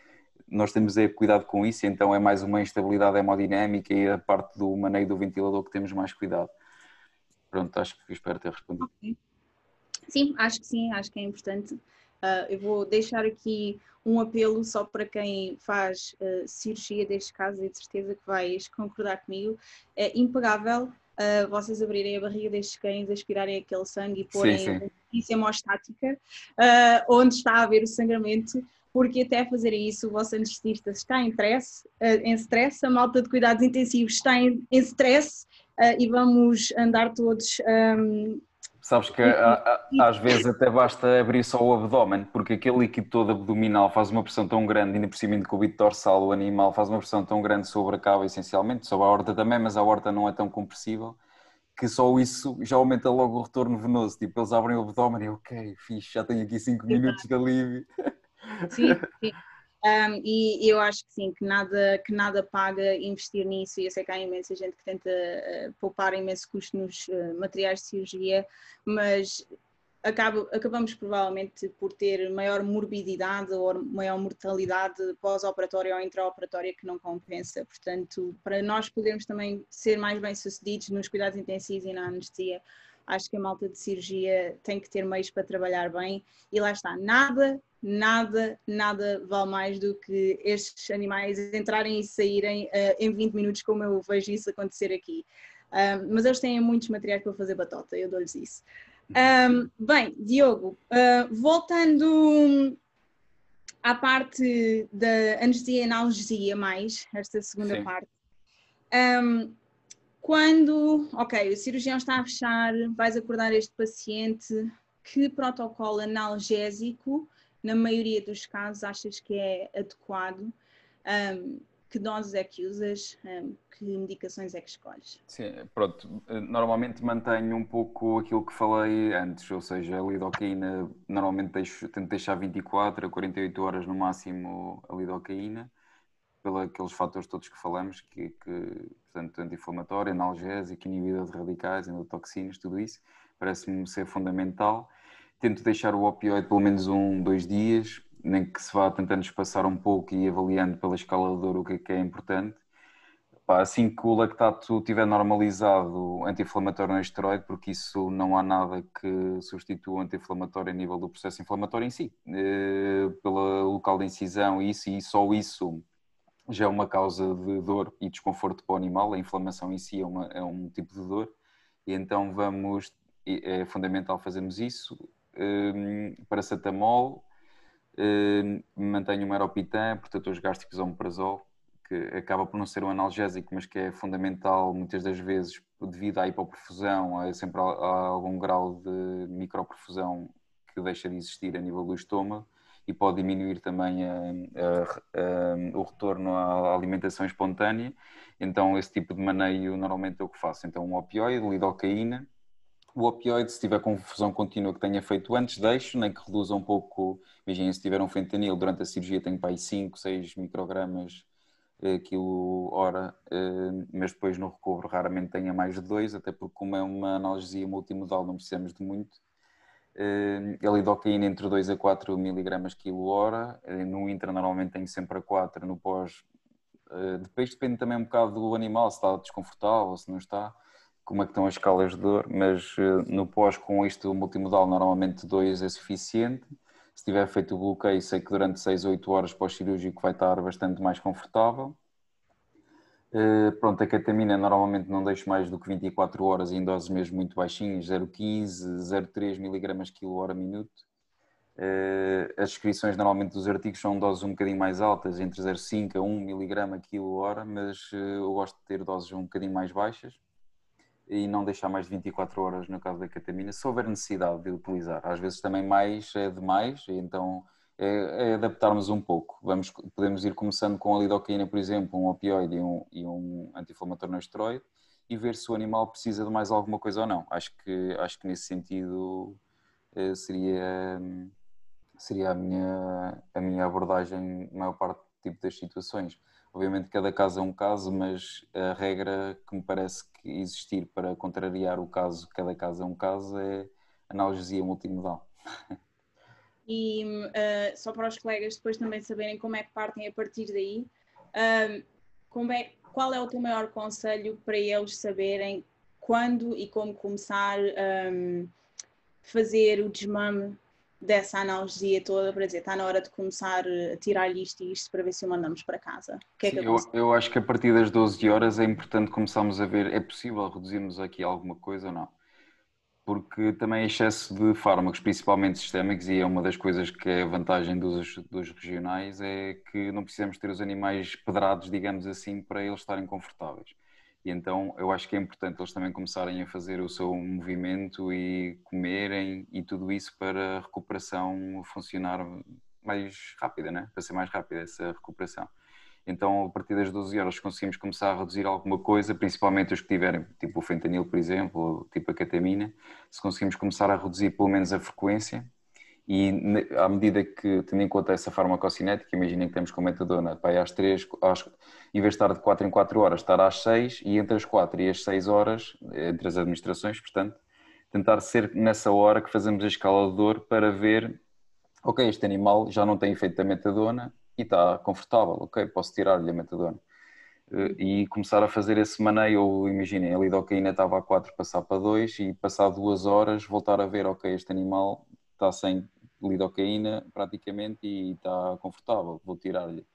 S1: nós temos é cuidado com isso, então é mais uma instabilidade hemodinâmica e a parte do maneio do ventilador que temos mais cuidado. Pronto, acho que espero ter respondido.
S2: Sim, acho que sim, acho que é importante. Uh, eu vou deixar aqui um apelo só para quem faz uh, cirurgia deste caso e de certeza que vais concordar comigo. É impagável uh, vocês abrirem a barriga destes cães, aspirarem aquele sangue e porem isso hemostática, uh, onde está a haver o sangramento, porque até fazerem isso o vosso anestesista está em stress, uh, em stress a malta de cuidados intensivos está em, em stress e vamos andar todos um,
S1: Sabes que às vezes até basta abrir só o abdômen, porque aquele líquido todo abdominal faz uma pressão tão grande, ainda por cima de cúbito dorsal, o animal faz uma pressão tão grande sobre a cava, essencialmente, sobre a horta também, mas a horta não é tão compressível, que só isso já aumenta logo o retorno venoso. Tipo, eles abrem o abdômen e, ok, fixe, já tenho aqui 5 minutos de alívio.
S2: Sim, sim. Um, e eu acho que sim, que nada, que nada paga investir nisso, e eu sei que há imensa gente que tenta uh, poupar imenso custo nos uh, materiais de cirurgia, mas acaba, acabamos provavelmente por ter maior morbididade ou maior mortalidade pós-operatória ou intraoperatória que não compensa. Portanto, para nós podermos também ser mais bem-sucedidos nos cuidados intensivos e na anestesia, acho que a malta de cirurgia tem que ter meios para trabalhar bem e lá está, nada, nada, nada vale mais do que estes animais entrarem e saírem uh, em 20 minutos, como eu vejo isso acontecer aqui. Um, mas eles têm muitos materiais para fazer batota, eu dou-lhes isso. Um, bem, Diogo, uh, voltando à parte da anestesia e analgesia mais, esta segunda Sim. parte. Um, quando, ok, o cirurgião está a fechar, vais acordar este paciente, que protocolo analgésico, na maioria dos casos, achas que é adequado? Um, que doses é que usas? Que medicações é que escolhes?
S1: Sim, pronto. Normalmente mantenho um pouco aquilo que falei antes, ou seja, a lidocaína normalmente deixo, tento deixar 24 a 48 horas no máximo a lidocaína pelos aqueles fatores todos que falamos, que, que portanto, anti-inflamatório, analgésico, inibidor de radicais, endotoxinas, tudo isso, parece-me ser fundamental. Tento deixar o opioide pelo menos um, dois dias, nem que se vá tentando espaçar um pouco e avaliando pela escala de dor o que é, que é importante. assim que o lactato estiver normalizado, anti-inflamatório não é esteroide, porque isso não há nada que substitua o anti-inflamatório a nível do processo inflamatório em si. Eh, pela local de incisão, isso e só isso já é uma causa de dor e desconforto para o animal, a inflamação em si é, uma, é um tipo de dor, e então vamos, é fundamental fazermos isso. Um, paracetamol, um, mantenho o meropitan, protetores gástricos omeprazol, que acaba por não ser um analgésico, mas que é fundamental muitas das vezes devido à hipoperfusão, a sempre algum grau de microperfusão que deixa de existir a nível do estômago e pode diminuir também a, a, a, o retorno à alimentação espontânea. Então, esse tipo de maneio normalmente é o que faço. Então, um opioide, lidocaína. O opioide, se tiver confusão contínua que tenha feito antes, deixo, nem que reduza um pouco. Imaginem, se tiver um fentanil durante a cirurgia, tenho para aí 5, 6 microgramas eh, quilo hora, eh, mas depois no recobro raramente tenha mais de 2, até porque como é uma analgesia multimodal não precisamos de muito, a lidocaína entre 2 a 4 miligramas quilo hora, eh, no intra normalmente tenho sempre a 4, no pós eh, depois depende também um bocado do animal, se está desconfortável, se não está, como é que estão as escalas de dor, mas eh, no pós com isto multimodal normalmente 2 é suficiente. Se tiver feito o bloqueio, sei que durante 6 ou 8 horas pós-cirúrgico vai estar bastante mais confortável. Uh, pronto, a ketamina normalmente não deixo mais do que 24 horas em doses mesmo muito baixinhas, 0,15, 0,3 mg quilo hora minuto. Uh, as descrições normalmente dos artigos são doses um bocadinho mais altas, entre 0,5 a 1 mg quilo hora, mas uh, eu gosto de ter doses um bocadinho mais baixas e não deixar mais de 24 horas no caso da ketamina, se houver necessidade de utilizar. Às vezes também mais é demais, então é, é adaptarmos um pouco. Vamos, podemos ir começando com a lidocaína, por exemplo, um opioide e um, e um anti-inflamatório não esteroide e ver se o animal precisa de mais alguma coisa ou não. Acho que, acho que nesse sentido eh, seria, seria a, minha, a minha abordagem na maior parte do tipo das situações. Obviamente cada caso é um caso, mas a regra que me parece que existir para contrariar o caso, cada caso é um caso, é analgesia multimodal.
S2: e uh, só para os colegas depois também saberem como é que partem a partir daí. Como é, qual é o teu maior conselho para eles saberem quando e como começar um, ehm, fazer o desmame dessa analgesia toda para dizer está na hora de começar a tirar isto e isto para ver se o mandamos para casa?
S1: Que é Sim, eu, eu, acho que a partir das 12 horas é importante começarmos a ver, é possível reduzirmos aqui alguma coisa ou não? Porque também excesso de fármacos, principalmente sistémicos, e é uma das coisas que é a vantagem dos, dos regionais, é que não precisamos ter os animais pedrados, digamos assim, para eles estarem confortáveis. E então eu acho que é importante eles também começarem a fazer o seu movimento e comerem e tudo isso para a recuperação funcionar mais rápida, né? para ser mais rápida essa recuperação. Então, a partir das 12 horas, conseguimos começar a reduzir alguma coisa, principalmente os que tiverem, tipo o fentanil, por exemplo, ou tipo a ketamina, se conseguims começar a reduzir pelo menos a frequência e à medida que, tendo em conta essa farmacocinética, imaginem que temos com metadona, para às 3, às, em vez de estar de 4 em 4 horas, estar às 6 e entre as 4 e as 6 horas, entre as administrações, portanto, tentar ser nessa hora que fazemos a escala de dor para ver, ok, este animal já não tem efeito da metadona e está confortável, ok, posso tirar-lhe a metadona. Eh, e começar a fazer esse maneio, imaginem, a lidocaína estava a 4, passar para 2 e passar duas horas voltar a ver, ok, este animal está sem lidocaína praticamente e está confortável, vou tirar-lhe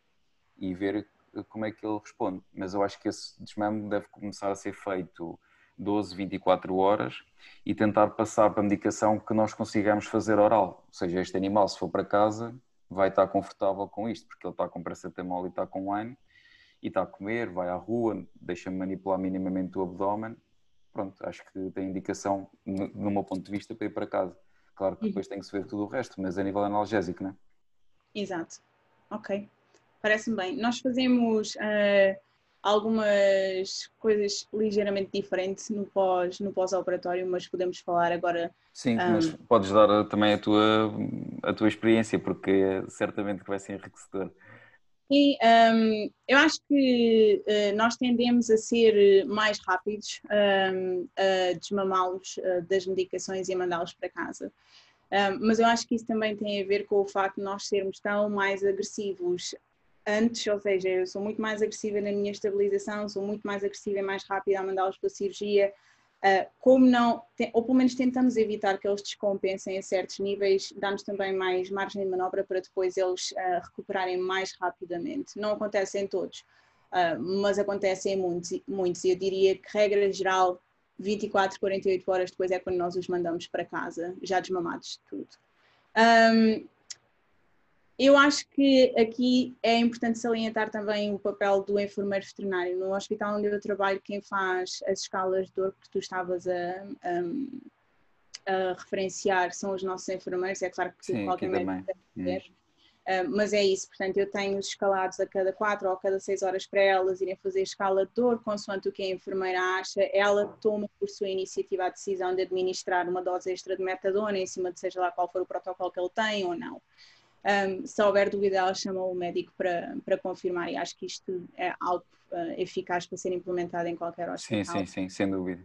S1: e ver como é que ele responde. Mas eu acho que esse desmame deve começar a ser feito 12, 24 horas e tentar passar para a medicação que nós consigamos fazer oral. Ou seja, este animal, se for para casa, vai estar confortável com isto, porque ele está com paracetamol e está com wine e está a comer, vai à rua, deixa-me manipular minimamente o abdômen. Pronto, acho que tem indicação, no meu ponto de vista, para ir para casa. Claro que depois tem que se ver tudo o resto, mas a nível analgésico, não é?
S2: Exato. Ok. Parece-me bem. Nós fazemos uh, algumas coisas ligeiramente diferentes no pós no pós-operatório, mas podemos falar agora.
S1: Sim, um... mas podes dar também a tua, a tua experiência, porque certamente que vai ser enriquecedor.
S2: E um, eu acho que uh, nós tendemos a ser mais rápidos um, a desmamá-los uh, das medicações e a mandá-los para casa. Um, mas eu acho que isso também tem a ver com o facto de nós sermos tão mais agressivos antes, ou seja, eu sou muito mais agressiva na minha estabilização, sou muito mais agressiva e mais rápida a mandá-los para a cirurgia, Uh, como não, ou pelo menos tentamos evitar que eles descompensem a certos níveis, dá-nos também mais margem de manobra para depois eles uh, recuperarem mais rapidamente. Não acontece em todos, uh, mas acontece em muitos, muitos. Eu diria que, regra geral, 24, 48 horas depois é quando nós os mandamos para casa, já desmamados de tudo. Um, eu acho que aqui é importante salientar também o papel do enfermeiro veterinário. No hospital onde eu trabalho, quem faz as escalas de dor que tu estavas a, a, a referenciar são os nossos enfermeiros. É claro que Sim, qualquer médico deve fazer. Uh, mas é isso, portanto, eu tenho os escalados a cada quatro ou a cada seis horas para elas irem fazer escala de dor, consoante o que a enfermeira acha, ela toma por sua iniciativa a decisão de administrar uma dose extra de metadona em cima de seja lá qual for o protocolo que ele tem ou não. Um, se houver dúvida, ela chama o médico para, para confirmar e acho que isto é algo uh, eficaz para ser implementado em qualquer hospital.
S1: Sim, sim, sim, sem dúvida.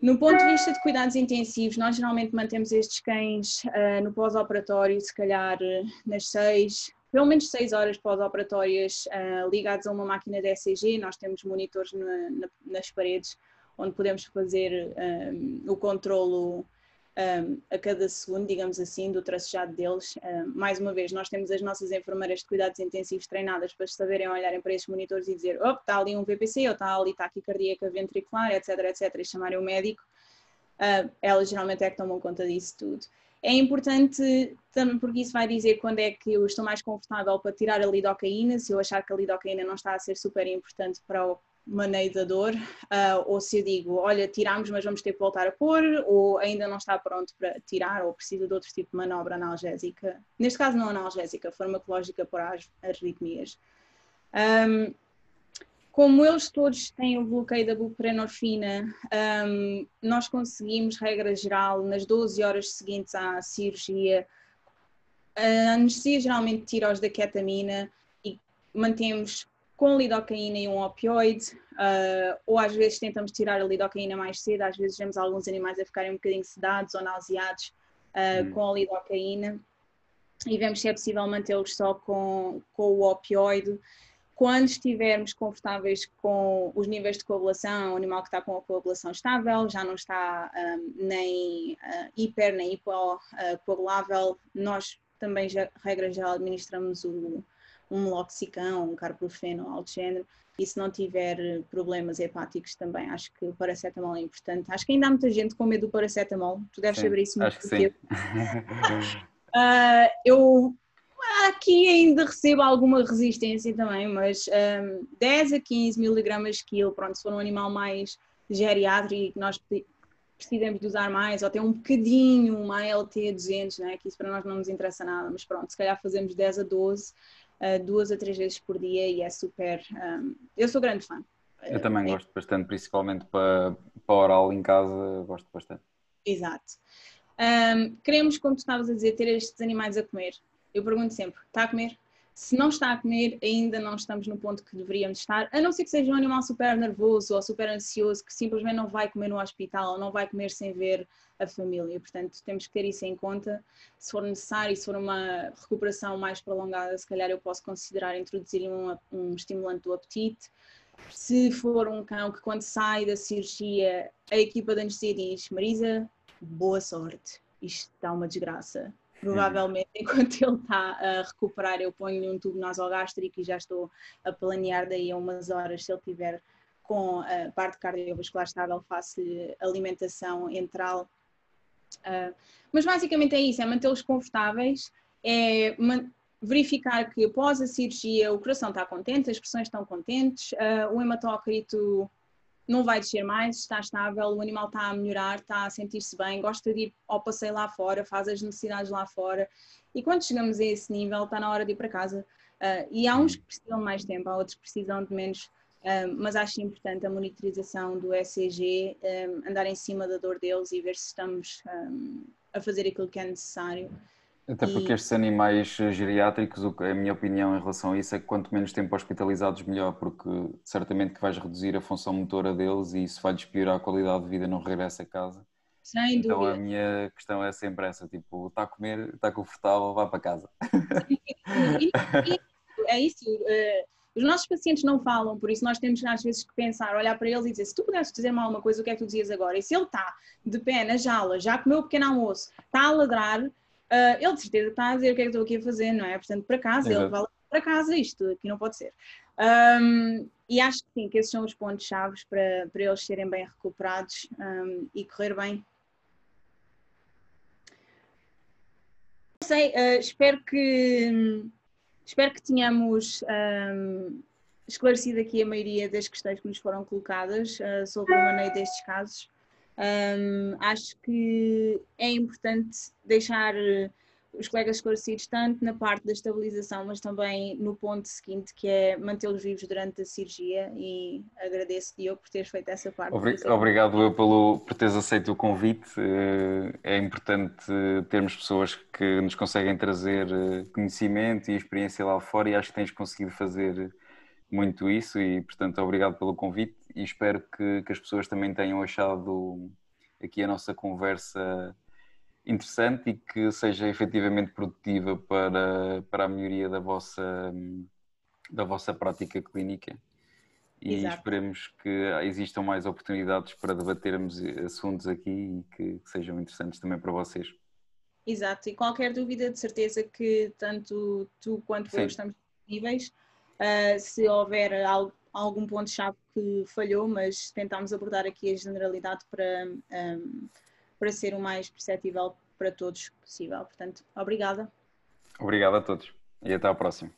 S2: No ponto de vista de cuidados intensivos, nós geralmente mantemos estes cães uh, no pós-operatório, se calhar uh, nas seis, pelo menos seis horas pós-operatórias, ligados a uma máquina de ECG. Nós temos monitores na, na, nas paredes onde podemos fazer um, o controlo um, a cada segundo, digamos assim, do tracejado deles. Um, mais uma vez, nós temos as nossas enfermeiras de cuidados intensivos treinadas para saberem olharem para esses monitores e dizer: oh, está ali um VPC, ou está ali taquicardiaca ventricular, etc, etc, e chamarem o médico. Uh, elas geralmente é que tomam conta disso tudo. É importante também porque isso vai dizer quando é que eu estou mais confortável para tirar a lidocaína, se eu achar que a lidocaína não está a ser super importante para o maneio da dor, uh, ou se eu digo, olha, tiramos, mas vamos ter que voltar a pôr, ou ainda não está pronto para tirar, ou precisa de outro tipo de manobra analgésica, neste caso não analgésica, farmacológica para as arritmias. Um, como eles todos têm o bloqueio da buprenorfina, um, nós conseguimos, regra geral, nas 12 horas seguintes à cirurgia, a anestesia geralmente tira os da ketamina e mantemos com lidocaína e um opioide, uh, ou às vezes tentamos tirar a lidocaína mais cedo, às vezes vemos alguns animais a ficarem um bocadinho sedados ou nauseados uh, hum. com a lidocaína e vemos se é possível mantê-los só com, com o opioide. Quando estivermos confortáveis com os níveis de coagulação, o animal que está com a coagulação estável, já não está um, nem uh, hiper nem hipocoagulável, nós também, já, regra geral, administramos o, um meloxicam, um carprofeno, algo do género, e se não tiver problemas hepáticos também, acho que o paracetamol é importante. Acho que ainda há muita gente com medo do paracetamol, tu deves sim, saber isso
S1: muito acho que
S2: uh, eu aqui ainda recebo alguma resistência também, mas um, 10 a 15 miligramas quilo, pronto, se for um animal mais geriátrico, nós precisamos de usar mais, ou até um bocadinho uma LT 200, né? que isso para nós não nos interessa nada, mas pronto, se calhar fazemos 10 a 12 uh, duas a três vezes por dia e é super. Um, eu sou grande fã.
S1: Eu também é. gosto bastante, principalmente para, para oral em casa, gosto bastante.
S2: Exato. Um, queremos, como tu estavas a dizer, ter estes animais a comer. Eu pergunto sempre: está a comer? Se não está a comer, ainda não estamos no ponto que deveríamos estar, a não ser que seja um animal super nervoso ou super ansioso, que simplesmente não vai comer no hospital ou não vai comer sem ver a família. Portanto, temos que ter isso em conta. Se for necessário, se for uma recuperação mais prolongada, se calhar eu posso considerar introduzir um, um estimulante do apetite. Se for um cão que quando sai da cirurgia, a equipa de anestesia diz, Marisa, boa sorte, isto está uma desgraça Provavelmente, enquanto ele está a recuperar, eu ponho-lhe um tubo nasogástrico e já estou a planear daí a umas horas, se ele tiver com a parte cardiovascular estável, faço-lhe alimentação enteral. Uh, mas basicamente é isso, é mantê-los confortáveis, é verificar que após a cirurgia o coração está contente, as pressões estão contentes, uh, o hematócrito não vai descer mais, está estável, o animal está a melhorar, está a sentir-se bem, gosta de ir ao passeio lá fora, faz as necessidades lá fora. E quando chegamos a esse nível, está na hora de ir para casa. Uh, e há uns que precisam de mais tempo, há outros que precisam de menos, uh, mas acho importante a monitorização do ECG, um, andar em cima da dor deles e ver se estamos um, a fazer aquilo que é necessário.
S1: Até porque e... estes animais geriátricos, a minha opinião em relação a isso é que quanto menos tempo hospitalizados, melhor, porque certamente que vais reduzir a função motora deles e isso vai-lhes piorar a qualidade de vida no regresso a casa.
S2: Sem
S1: então
S2: dúvida.
S1: a minha questão é sempre essa, tipo, está a comer, está confortável, vá para casa.
S2: E, e, é isso. Uh, os nossos pacientes não falam, por isso nós temos às vezes que pensar, olhar para eles e dizer, se tu pudesses dizer-me alguma coisa, o que é que tu dizias agora? E se ele está de pé na jaula, já comeu o pequeno almoço, está a ladrar, uh, ele de certeza está a dizer o que é que estou aqui a fazer, não é? Portanto, para casa, Exato. ele vai para casa, isto aqui não pode ser. Um, e acho que sim, que esses são os pontos chaves para, para eles serem bem recuperados um, e correr bem. Não sei, uh, espero que espero que tenhamos um, esclarecido aqui a maioria das questões que nos foram colocadas uh, sobre o maneio destes casos. Um, acho que é importante deixar eh, os colegas esclarecidos tanto na parte da estabilização, mas também no ponto seguinte, que é mantê-los vivos durante a cirurgia e agradeço, Diogo, por teres feito essa parte.
S1: Obrigado eu pelo, por teres aceito o convite. Eh, é importante termos pessoas que nos conseguem trazer eh, conhecimento e experiência lá fora e acho que tens conseguido fazer muito isso e, portanto, obrigado pelo convite e espero que, que as pessoas também tenham achado aqui a nossa conversa interessante e que seja efetivamente produtiva para, para a melhoria da vossa, da vossa prática clínica. E Exato. esperemos que existam mais oportunidades para debatermos assuntos aqui e que, que sejam interessantes também para vocês.
S2: Exato, e qualquer dúvida, de certeza que tanto tu quanto eu estamos disponíveis. Uh, se houver algo, algum ponto-chave que falhou, mas tentámos abordar aqui a generalidade para, um, para ser o mais perceptível para todos possível. Portanto, obrigada.
S1: Obrigado a todos e até à próxima.